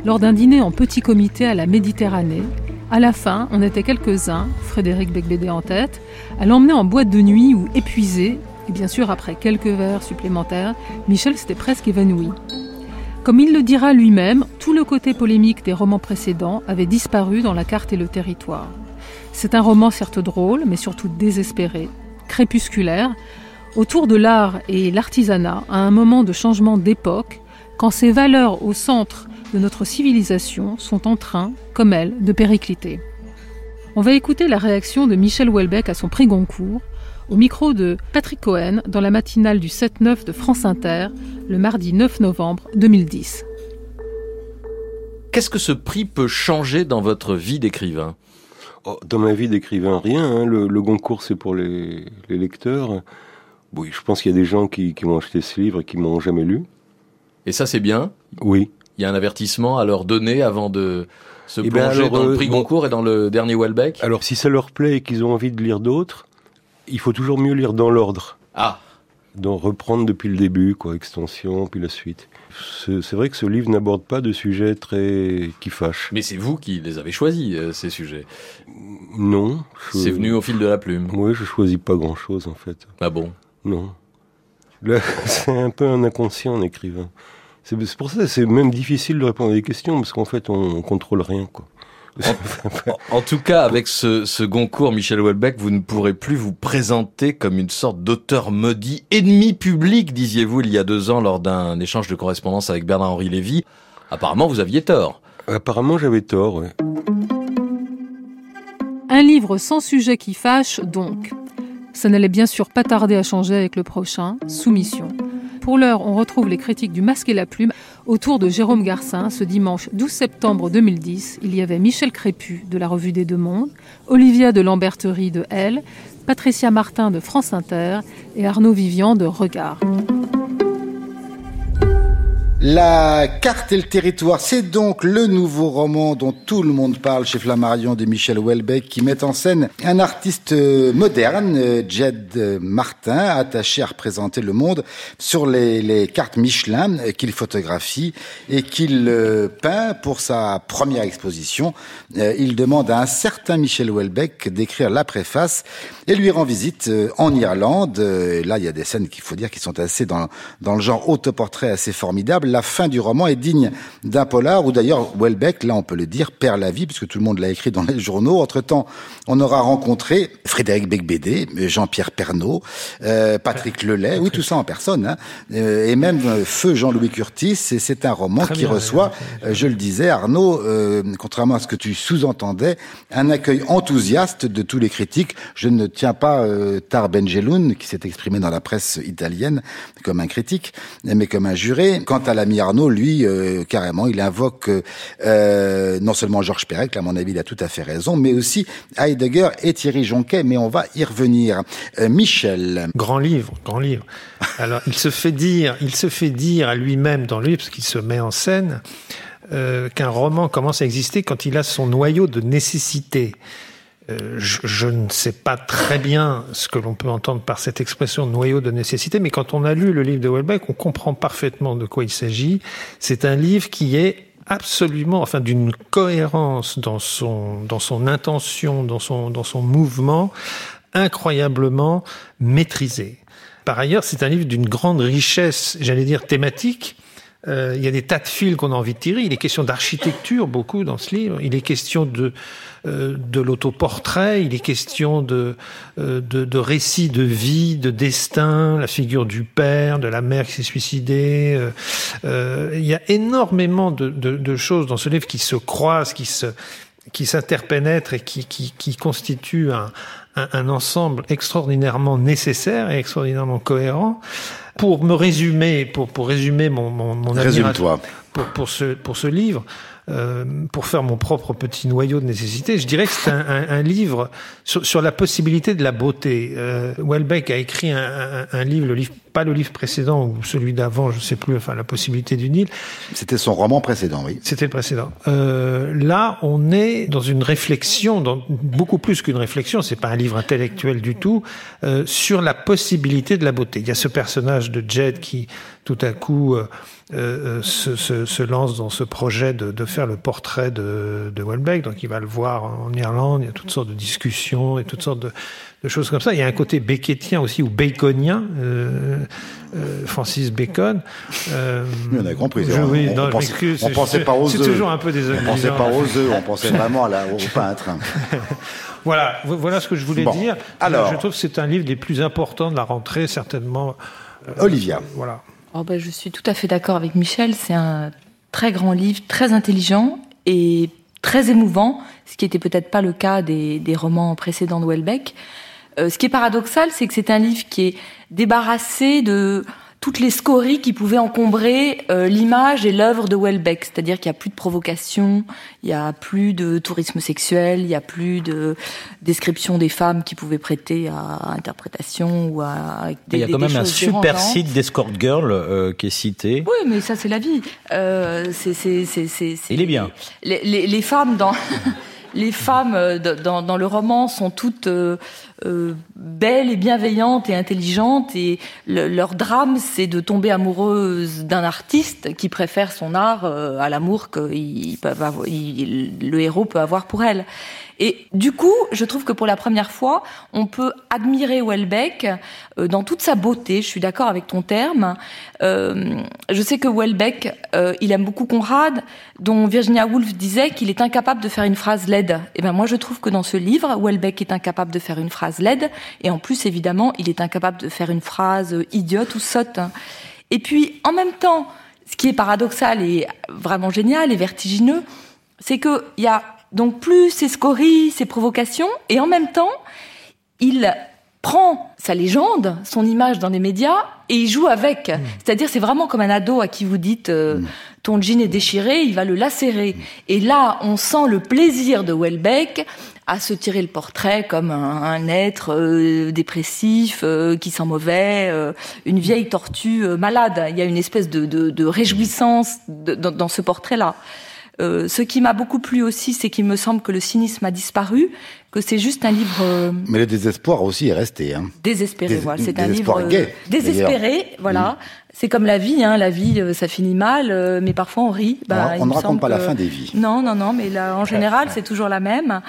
lors d'un dîner en petit comité à la Méditerranée. À la fin, on était quelques-uns, Frédéric Becbédé en tête, à l'emmener en boîte de nuit où, épuisé, et bien sûr après quelques verres supplémentaires, Michel s'était presque évanoui. Comme il le dira lui-même, tout le côté polémique des romans précédents avait disparu dans La carte et le territoire. C'est un roman certes drôle, mais surtout désespéré, crépusculaire, autour de l'art et l'artisanat à un moment de changement d'époque, quand ces valeurs au centre de notre civilisation sont en train, comme elle, de péricliter. On va écouter la réaction de Michel Houellebecq à son prix Goncourt, au micro de Patrick Cohen dans la matinale du 7-9 de France Inter, le mardi 9 novembre 2010. Qu'est-ce que ce prix peut changer dans votre vie d'écrivain? Oh, Dans ma vie d'écrivain, rien. Hein. Le, Goncourt, c'est pour les, lecteurs. Oui, je pense qu'il y a des gens qui, qui m'ont acheté ce livre et qui m'ont jamais lu. Et ça, c'est bien? Oui. Il y a un avertissement à leur donner avant de se eh ben, plonger dans le prix euh, Goncourt et dans le dernier Welbeck? Alors, si ça leur plaît et qu'ils ont envie de lire d'autres, il faut toujours mieux lire dans l'ordre. Ah Donc reprendre depuis le début, quoi, extension, puis la suite. C'est vrai que ce livre n'aborde pas de sujets très qui fâchent. Mais c'est vous qui les avez choisis, euh, ces sujets Non. C'est venu au fil de la plume Oui, je choisis pas grand-chose, en fait. Ah bon? Non. C'est un peu un inconscient, en écrivain. C'est pour ça que c'est même difficile de répondre à des questions, parce qu'en fait, on, on contrôle rien, quoi. En, tout cas, avec ce, ce, Goncourt, Michel Houellebecq, vous ne pourrez plus vous présenter comme une sorte d'auteur maudit, ennemi public, disiez-vous il y a deux ans lors d'un échange de correspondance avec Bernard-Henri Lévy. Apparemment, vous aviez tort. Apparemment, j'avais tort, oui. Un livre sans sujet qui fâche, donc. Ça n'allait bien sûr pas tarder à changer avec le prochain, Soumission. Pour l'heure, on retrouve les critiques du Masque et la Plume autour de Jérôme Garcin. Ce dimanche 12 septembre 2010, il y avait Michel Crépu de la Revue des Deux Mondes, Olivia de Lamberterie de Elle, Patricia Martin de France Inter et Arnaud Vivian de Regard. La carte et le territoire, c'est donc le nouveau roman dont tout le monde parle chez Flammarion de Michel Houellebecq qui met en scène un artiste euh, moderne, euh, Jed Martin, attaché à représenter le monde sur les, cartes Michelin euh, qu'il photographie et qu'il peint pour sa première exposition. Il demande à un certain Michel Houellebecq d'écrire la préface et lui rend visite en Irlande. Là, il y a des scènes qu'il faut dire qui sont assez dans, dans le genre autoportrait assez formidable la fin du roman est digne d'un polar, où d'ailleurs Welbeck, là on peut le dire, perd la vie, puisque tout le monde l'a écrit dans les journaux. Entre-temps, on aura rencontré Frédéric Becbédé, Jean-Pierre Pernaud, euh, Patrick Lelay, oui tout ça en personne, hein, euh, et même euh, Feu Jean-Louis Curtis, et c'est un roman qui reçoit, je le disais Arnaud, contrairement à ce que tu sous-entendais, un accueil enthousiaste de tous les critiques. Je ne tiens pas Tar Benjeloun, qui s'est exprimé dans la presse italienne comme un critique, mais comme un juré. Quant à l'ami Arnaud, lui, euh, carrément, il invoque euh, non seulement Georges Perec, à mon avis, il a tout à fait raison, mais aussi Heidegger et Thierry Jonquet, mais on va y revenir. Euh, Michel. Grand livre, grand livre. Alors, il se fait dire, il se fait dire à lui-même dans le livre, parce qu'il se met en scène, qu'un roman commence à exister quand il a son noyau de nécessité. Euh, je, ne sais pas très bien ce que l'on peut entendre par cette expression noyau de nécessité, mais quand on a lu le livre de Welbeck, on comprend parfaitement de quoi il s'agit. C'est un livre qui est absolument, enfin, d'une cohérence dans son, dans son intention, dans son, dans son mouvement, incroyablement maîtrisé. Par ailleurs, c'est un livre d'une grande richesse, j'allais dire thématique, Euh, il y a des tas de fils qu'on a envie de tirer. Il est question d'architecture beaucoup dans ce livre. Il est question de euh, de l'autoportrait. Il est question de, euh, de de récits de vie, de destin, la figure du père, de la mère qui s'est suicidée. Euh, il y a énormément de, de, de choses dans ce livre qui se croisent, qui se qui s'interpénètrent et qui, qui, qui constituent un, un, un, ensemble extraordinairement nécessaire et extraordinairement cohérent. Pour me résumer, pour, pour résumer mon, mon, mon Résume-toi. Pour, pour, ce, pour ce livre, pour faire mon propre petit noyau de nécessité, je dirais que c'est un, un, un, livre sur, sur, la possibilité de la beauté. Euh, Welbeck a écrit un, un, livre, le livre, pas le livre précédent ou celui d'avant, je sais plus, enfin la possibilité du Nil. C'était son roman précédent, oui. C'était le précédent. Euh, là, on est dans une réflexion, dans, beaucoup plus qu'une réflexion, c'est pas un livre intellectuel du tout, euh, sur la possibilité de la beauté. Il y a ce personnage de Jed qui, tout à coup, euh, euh, se, se, se, lance dans ce projet de, de faire le portrait de, de Welbeck. Donc il va le voir en Irlande, il y a toutes sortes de discussions et toutes sortes de, de choses comme ça. Il y a un côté béquetien aussi, ou baconien, euh, euh, Francis Bacon. Euh, on a compris. Je, oui, on, non, on, pense, on pensait pas aux œufs. C'est toujours un peu désolé. On pensait pas aux œufs, on pensait vraiment à la, au peintre. voilà, voilà ce que je voulais bon. dire. Alors, je trouve que c'est un livre des plus importants de la rentrée, certainement. Olivia. Voilà. Oh ben, je suis tout à fait d'accord avec Michel. C'est un très grand livre, très intelligent et très émouvant, ce qui était peut-être pas le cas des, des, romans précédents de Welbeck. Euh, ce qui est paradoxal, c'est que c'est un livre qui est débarrassé de toutes les scories qui pouvaient encombrer euh, l'image et l'œuvre de Welbeck, c'est-à-dire qu'il n'y a plus de provocation, il n'y a plus de tourisme sexuel, il n'y a plus de description des femmes qui pouvaient prêter à interprétation ou à des, Il y a quand même un super site d'escort girl euh, qui est cité. Oui, mais ça c'est la vie. Euh, c'est, Il est bien. Les, les, les femmes dans les femmes dans, dans, le roman sont toutes euh, belles et bienveillantes et intelligentes et le, leur drame c'est de tomber amoureuse d'un artiste qui préfère son art euh, à l'amour que le héros peut avoir pour elle. Et du coup, je trouve que pour la première fois, on peut admirer Welbeck euh, dans toute sa beauté. Je suis d'accord avec ton terme. Je sais que Welbeck, il aime beaucoup Conrad, dont Virginia Woolf disait qu'il est incapable de faire une phrase laide. Et ben moi, je trouve que dans ce livre, Welbeck est incapable de faire une phrase laide, et en plus, évidemment, il est incapable de faire une phrase idiote ou sotte. Et puis, en même temps, ce qui est paradoxal et vraiment génial et vertigineux, c'est qu'il y a donc plus ses scories, ses provocations, et en même temps, il prend sa légende, son image dans les médias, et il joue avec. Mmh. C'est-à-dire, c'est vraiment comme un ado à qui vous dites euh, mmh. Ton jean est déchiré, il va le lacérer. Et là, on sent le plaisir de Welbeck à se tirer le portrait comme un, un être euh, dépressif, euh, qui sent mauvais, euh, une vieille tortue malade. Il y a une espèce de, de, de réjouissance de, dans, dans ce portrait-là. Euh, ce qui m'a beaucoup plu aussi, c'est qu'il me semble que le cynisme a disparu, que c'est juste un livre. Euh, Mais le désespoir aussi est resté. Hein. Désespéré, Dés voilà. C'est un livre gay, désespéré, voilà. C'est comme la vie, hein. la vie, ça finit mal, euh, mais parfois on rit. Bah, on ne raconte pas que... la fin des vies. Non, non, non, mais là, en général, c'est toujours la même.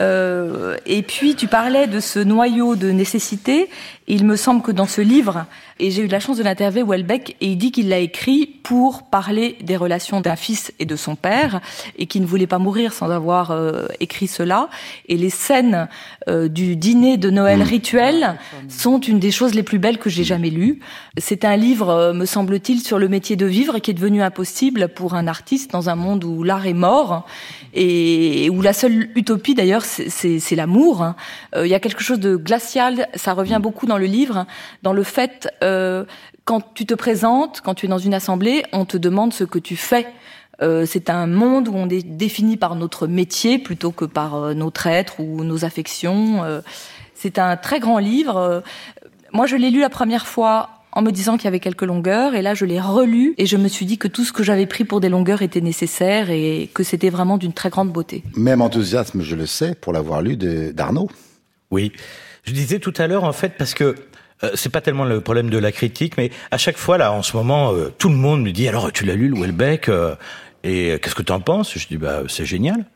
Euh, et puis, tu parlais de ce noyau de nécessité. Il me semble que dans ce livre, et j'ai eu la chance de l'interviewer Welbeck, et il dit qu'il l'a écrit pour parler des relations d'un fils et de son père, et qu'il ne voulait pas mourir sans avoir euh, écrit cela. Et les scènes euh, du dîner de Noël mmh. rituel sont une des choses les plus belles que j'ai jamais lues. C'est un livre me semble-t-il, sur le métier de vivre qui est devenu impossible pour un artiste dans un monde où l'art est mort et où la seule utopie d'ailleurs c'est l'amour. Il euh, y a quelque chose de glacial, ça revient beaucoup dans le livre, dans le fait euh, quand tu te présentes, quand tu es dans une assemblée, on te demande ce que tu fais. Euh, c'est un monde où on est défini par notre métier plutôt que par euh, notre être ou nos affections. Euh, c'est un très grand livre. Moi, je l'ai lu la première fois en me disant qu'il y avait quelques longueurs. Et là, je l'ai relu et je me suis dit que tout ce que j'avais pris pour des longueurs était nécessaire et que c'était vraiment d'une très grande beauté. Même enthousiasme, je le sais, pour l'avoir lu d'Arnaud. Oui. Je disais tout à l'heure, en fait, parce que euh, c'est pas tellement le problème de la critique, mais à chaque fois, là, en ce moment, euh, tout le monde me dit, alors, tu l'as lu, le Welbeck, euh, et qu'est-ce que tu en penses? Je dis, bah, c'est génial.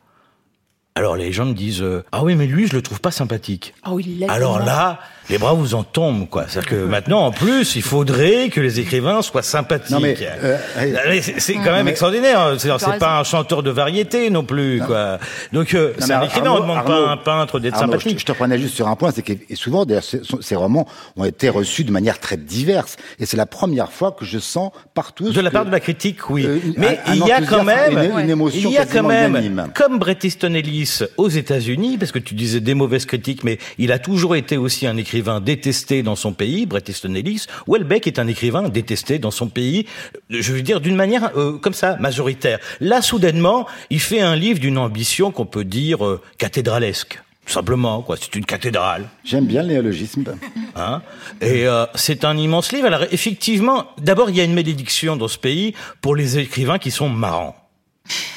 Alors les gens me disent euh, ah oui mais lui je le trouve pas sympathique. Ah oui, il Alors là, les bras vous en tombent, quoi. C'est-à-dire que maintenant, en plus, il faudrait que les écrivains soient sympathiques. Non, mais, euh, c'est quand même mais- extraordinaire. C'est pas un chanteur de variété non plus, quoi. Donc, euh, Non, c'est un écrivain, on Arnaud- ne demande Arnaud- pas à un peintre d'être Arnaud, sympathique. Je, te- je te prenais juste sur un point, c'est que souvent, d'ailleurs, ces, ces romans ont été reçus de manière très diverse. Et c'est la première fois que je sens partout. De la part de la critique, oui. Euh, Mais un- un il y a quand même, une- une émotion il y a quand même, unanime. comme Bret Easton Ellis aux États-Unis, parce que tu disais des mauvaises critiques, mais il a toujours été aussi un écrivain détesté dans son pays, Bret Easton Ellis. Welbeck est un écrivain détesté dans son pays, je veux dire d'une manière euh, comme ça, majoritaire. Là, soudainement, il fait un livre d'une ambition qu'on peut dire euh, cathédralesque. Tout Simplement, quoi. C'est une cathédrale. J'aime bien le néologisme. Hein et euh, c'est un immense livre. Alors effectivement, d'abord il y a une malédiction dans ce pays pour les écrivains qui sont marrants.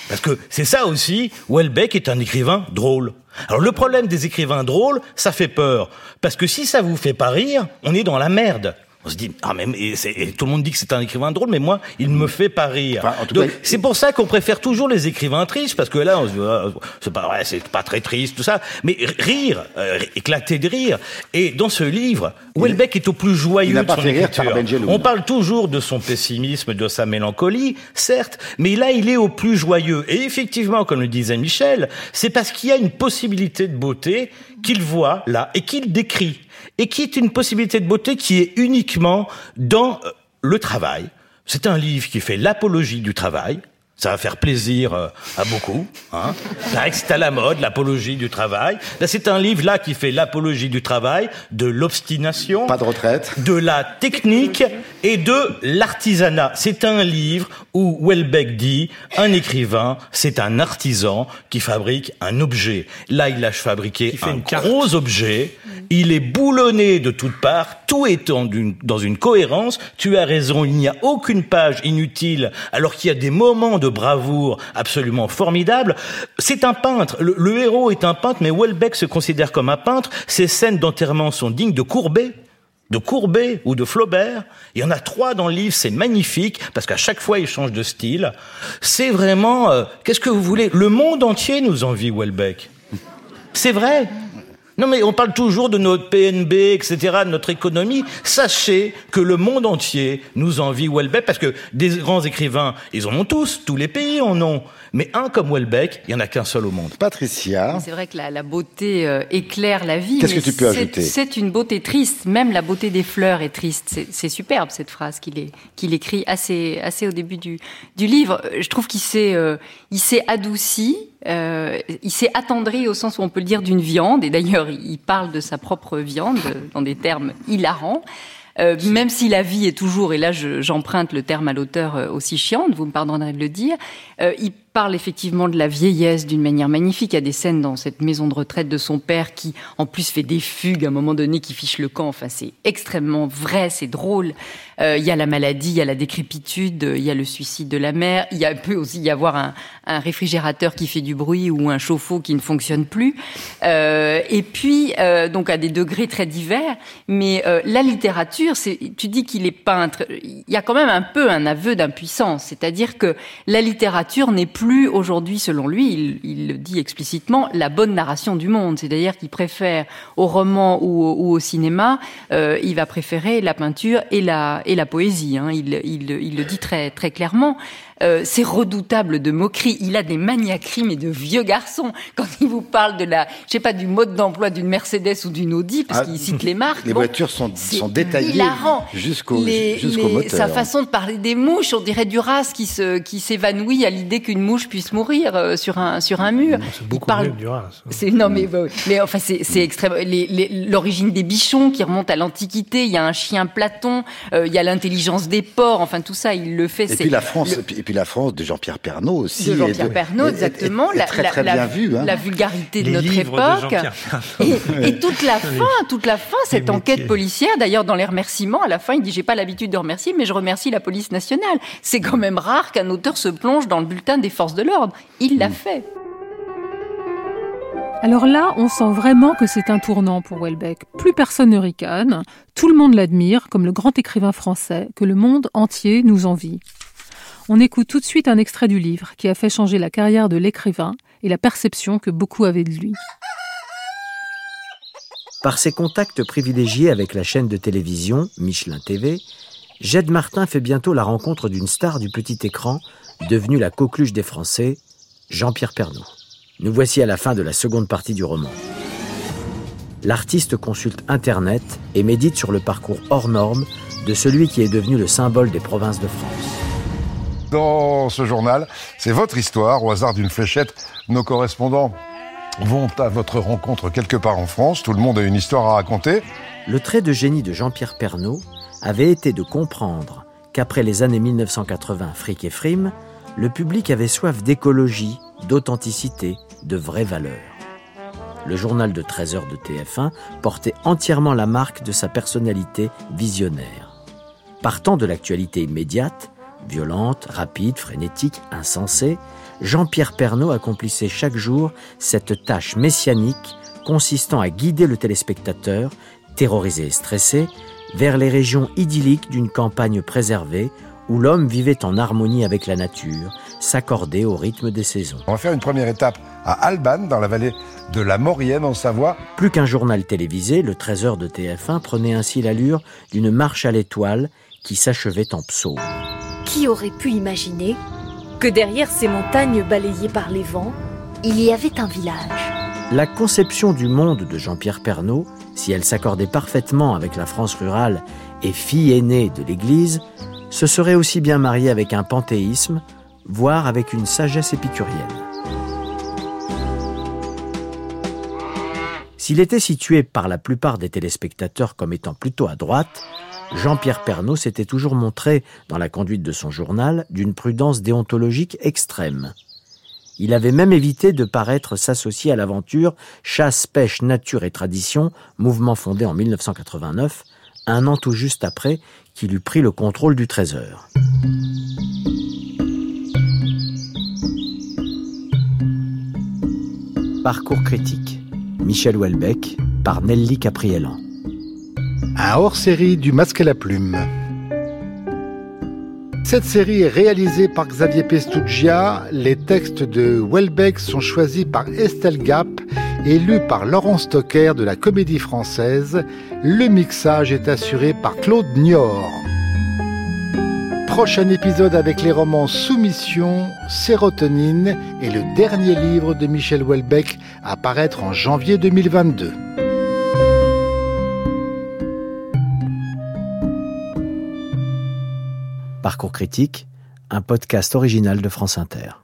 Parce que c'est ça aussi, Welbeck est un écrivain drôle. Alors le problème des écrivains drôles, ça fait peur. Parce que si ça vous fait pas rire, on est dans la merde. On se dit, ah même, et, c'est- et tout le monde dit que c'est un écrivain drôle, mais moi, il me fait pas rire. Donc, cas, c'est pour ça qu'on préfère toujours les écrivains tristes, parce que là, on se dit, ah, c'est pas vrai, c'est pas très triste, tout ça. Mais rire, euh, éclater de rire. Et dans ce livre, Welbeck est au plus joyeux de son écriture. On parle toujours de son pessimisme, de sa mélancolie, certes, mais là, il est au plus joyeux. Et effectivement, comme le disait Michel, c'est parce qu'il y a une possibilité de beauté qu'il voit là et qu'il décrit. Et qui est une possibilité de beauté qui est uniquement dans euh, le travail. C'est un livre qui fait l'apologie du travail. Ça va faire plaisir euh, à beaucoup. Hein. C'est à la mode, l'apologie du travail. Là, c'est un livre là qui fait l'apologie du travail, de l'obstination, pas de retraite, de la technique et de l'artisanat. C'est un livre où Welbeck dit un écrivain, c'est un artisan qui fabrique un objet. Là, il a fabriqué un gros objet. Il est boulonné de toutes parts. Tout est en une- dans une cohérence. Tu as raison. Il n'y a aucune page inutile, alors qu'il y a des moments de bravoure absolument formidables. C'est un peintre. Le, le héros est un peintre, mais Welbeck se considère comme un peintre. Ses scènes d'enterrement sont dignes de Courbet de Courbet ou de Flaubert. Il y en a trois dans le livre, c'est magnifique, parce qu'à chaque fois, il change de style. C'est vraiment... euh, Qu'est-ce que vous voulez? Le monde entier nous envie Welbeck. C'est vrai? Non mais on parle toujours de notre PNB, etc., de notre économie. Sachez que le monde entier nous envie Welbeck, parce que des grands écrivains, ils en ont tous, tous les pays en ont. Mais un comme Welbeck, il y en a qu'un seul au monde. Patricia. C'est vrai que la, la beauté euh, éclaire la vie. Qu'est-ce que tu peux c'est- ajouter? C'est une beauté triste. Même la beauté des fleurs est triste. C'est- superbe cette phrase qu'il écrit assez, assez au début du, du livre. Je trouve qu'il s'est euh, adouci. Euh, il s'est attendri au sens où on peut le dire d'une viande. Et d'ailleurs, il parle de sa propre viande dans des termes hilarants. Euh, même si la vie est toujours, et là je- j'emprunte le terme à l'auteur euh, aussi chiante, vous me pardonnerez de le dire, euh, il parle effectivement de la vieillesse d'une manière magnifique. Il y a des scènes dans cette maison de retraite de son père qui, en plus, fait des fugues à un moment donné qui fiche le camp. Enfin, c'est extrêmement vrai, c'est drôle. Euh, il y a la maladie, il y a la décrépitude, euh, il y a le suicide de la mère. Il y a, peut aussi y avoir un, réfrigérateur qui fait du bruit ou un chauffe-eau qui ne fonctionne plus. Euh, et puis, donc à des degrés très divers. Mais la littérature, tu dis qu'il est peintre. Il y a quand même un peu un aveu d'impuissance, c'est-à-dire que la littérature n'est plus aujourd'hui, selon lui, il, le dit explicitement, la bonne narration du monde. C'est-à-dire qu'il préfère au roman ou au, cinéma, euh, il va préférer la peinture et la poésie. Hein. Il, le dit très clairement. Euh, c'est redoutable de moquerie. Il a des maniaqueries, mais de vieux garçons. Quand il vous parle de la, je sais pas, du mode d'emploi d'une Mercedes ou d'une Audi, parce Ah, qu'il cite les marques. Les bon, voitures sont, sont détaillées jusqu'au jusqu'au moteur. Sa façon de parler des mouches, on dirait Duras qui se qui s'évanouit à l'idée qu'une mouche puisse mourir euh, sur un sur un mur. C'est beaucoup il parle, mieux que Duras. c'est non mais bah oui. mais enfin c'est c'est extrême. Les- les- L'origine des bichons qui remonte à l'Antiquité. Il y a un chien Platon. euh, il y a l'intelligence des porcs. Enfin tout ça, il le fait. Et puis la France, le- et puis, la France de Jean-Pierre Pernaut aussi. de Jean-Pierre est- Pernaut, est- est- exactement. est- très très bien vue. Hein. la vulgarité de Les notre de époque. Et, et toute la fin, toute la fin, cette enquête policière. D'ailleurs, dans les remerciements, à la fin, il dit j'ai pas l'habitude de remercier, mais je remercie la police nationale. C'est quand même rare qu'un auteur se plonge dans le bulletin des forces de l'ordre. Il Mm. l'a fait. Alors là, on sent vraiment que c'est un tournant pour Welbeck. Plus personne ne ricane, tout le monde l'admire comme le grand écrivain français que le monde entier nous envie. On écoute tout de suite un extrait du livre qui a fait changer la carrière de l'écrivain et la perception que beaucoup avaient de lui. Par ses contacts privilégiés avec la chaîne de télévision Michelin TV, Jed Martin fait bientôt la rencontre d'une star du petit écran, devenue la coqueluche des Français, Jean-Pierre Pernaut. Nous voici à la fin de la seconde partie du roman. L'artiste consulte Internet et médite sur le parcours hors norme de celui qui est devenu le symbole des provinces de France. Dans ce journal, c'est votre histoire, au hasard d'une fléchette, nos correspondants vont à votre rencontre quelque part en France. Tout le monde a une histoire à raconter. Le trait de génie de Jean-Pierre Pernaud avait été de comprendre qu'après les années 1980 fric et frime, le public avait soif d'écologie, d'authenticité, de vraies valeurs. Le journal de 13 heures de TF1 portait entièrement la marque de sa personnalité visionnaire. Partant de l'actualité immédiate, violente, rapide, frénétique, insensée, Jean-Pierre Pernaud accomplissait chaque jour cette tâche messianique consistant à guider le téléspectateur, terrorisé et stressé, vers les régions idylliques d'une campagne préservée où l'homme vivait en harmonie avec la nature, s'accordait au rythme des saisons. On va faire une première étape à Alban, dans la vallée de la Maurienne, en Savoie. Plus qu'un journal télévisé, le 13h de TF1 prenait ainsi l'allure d'une marche à l'étoile qui s'achevait en psaume. Qui aurait pu imaginer que derrière ces montagnes balayées par les vents, il y avait un village? La conception du monde de Jean-Pierre Pernaud, si elle s'accordait parfaitement avec la France rurale et fille aînée de l'Église, se serait aussi bien mariée avec un panthéisme, voire avec une sagesse épicurienne. S'il était situé par la plupart des téléspectateurs comme étant plutôt à droite, Jean-Pierre Pernaud s'était toujours montré, dans la conduite de son journal, d'une prudence déontologique extrême. Il avait même évité de paraître s'associer à l'aventure Chasse, pêche, nature et tradition, mouvement fondé en 1989, un an tout juste après qu'il eut pris le contrôle du Trésor. Parcours critique. Michel Houellebecq par Nelly Capriellan. Un hors-série du Masque à la Plume. Cette série est réalisée par Xavier Pestugia. Les textes de Welbeck sont choisis par Estelle Gap et lus par Laurent Stocker de la Comédie Française. Le mixage est assuré par Claude Niort. Prochain épisode avec les romans Soumission, Sérotonine et le dernier livre de Michel Welbeck à paraître en janvier 2022. Parcours critique, un podcast original de France Inter.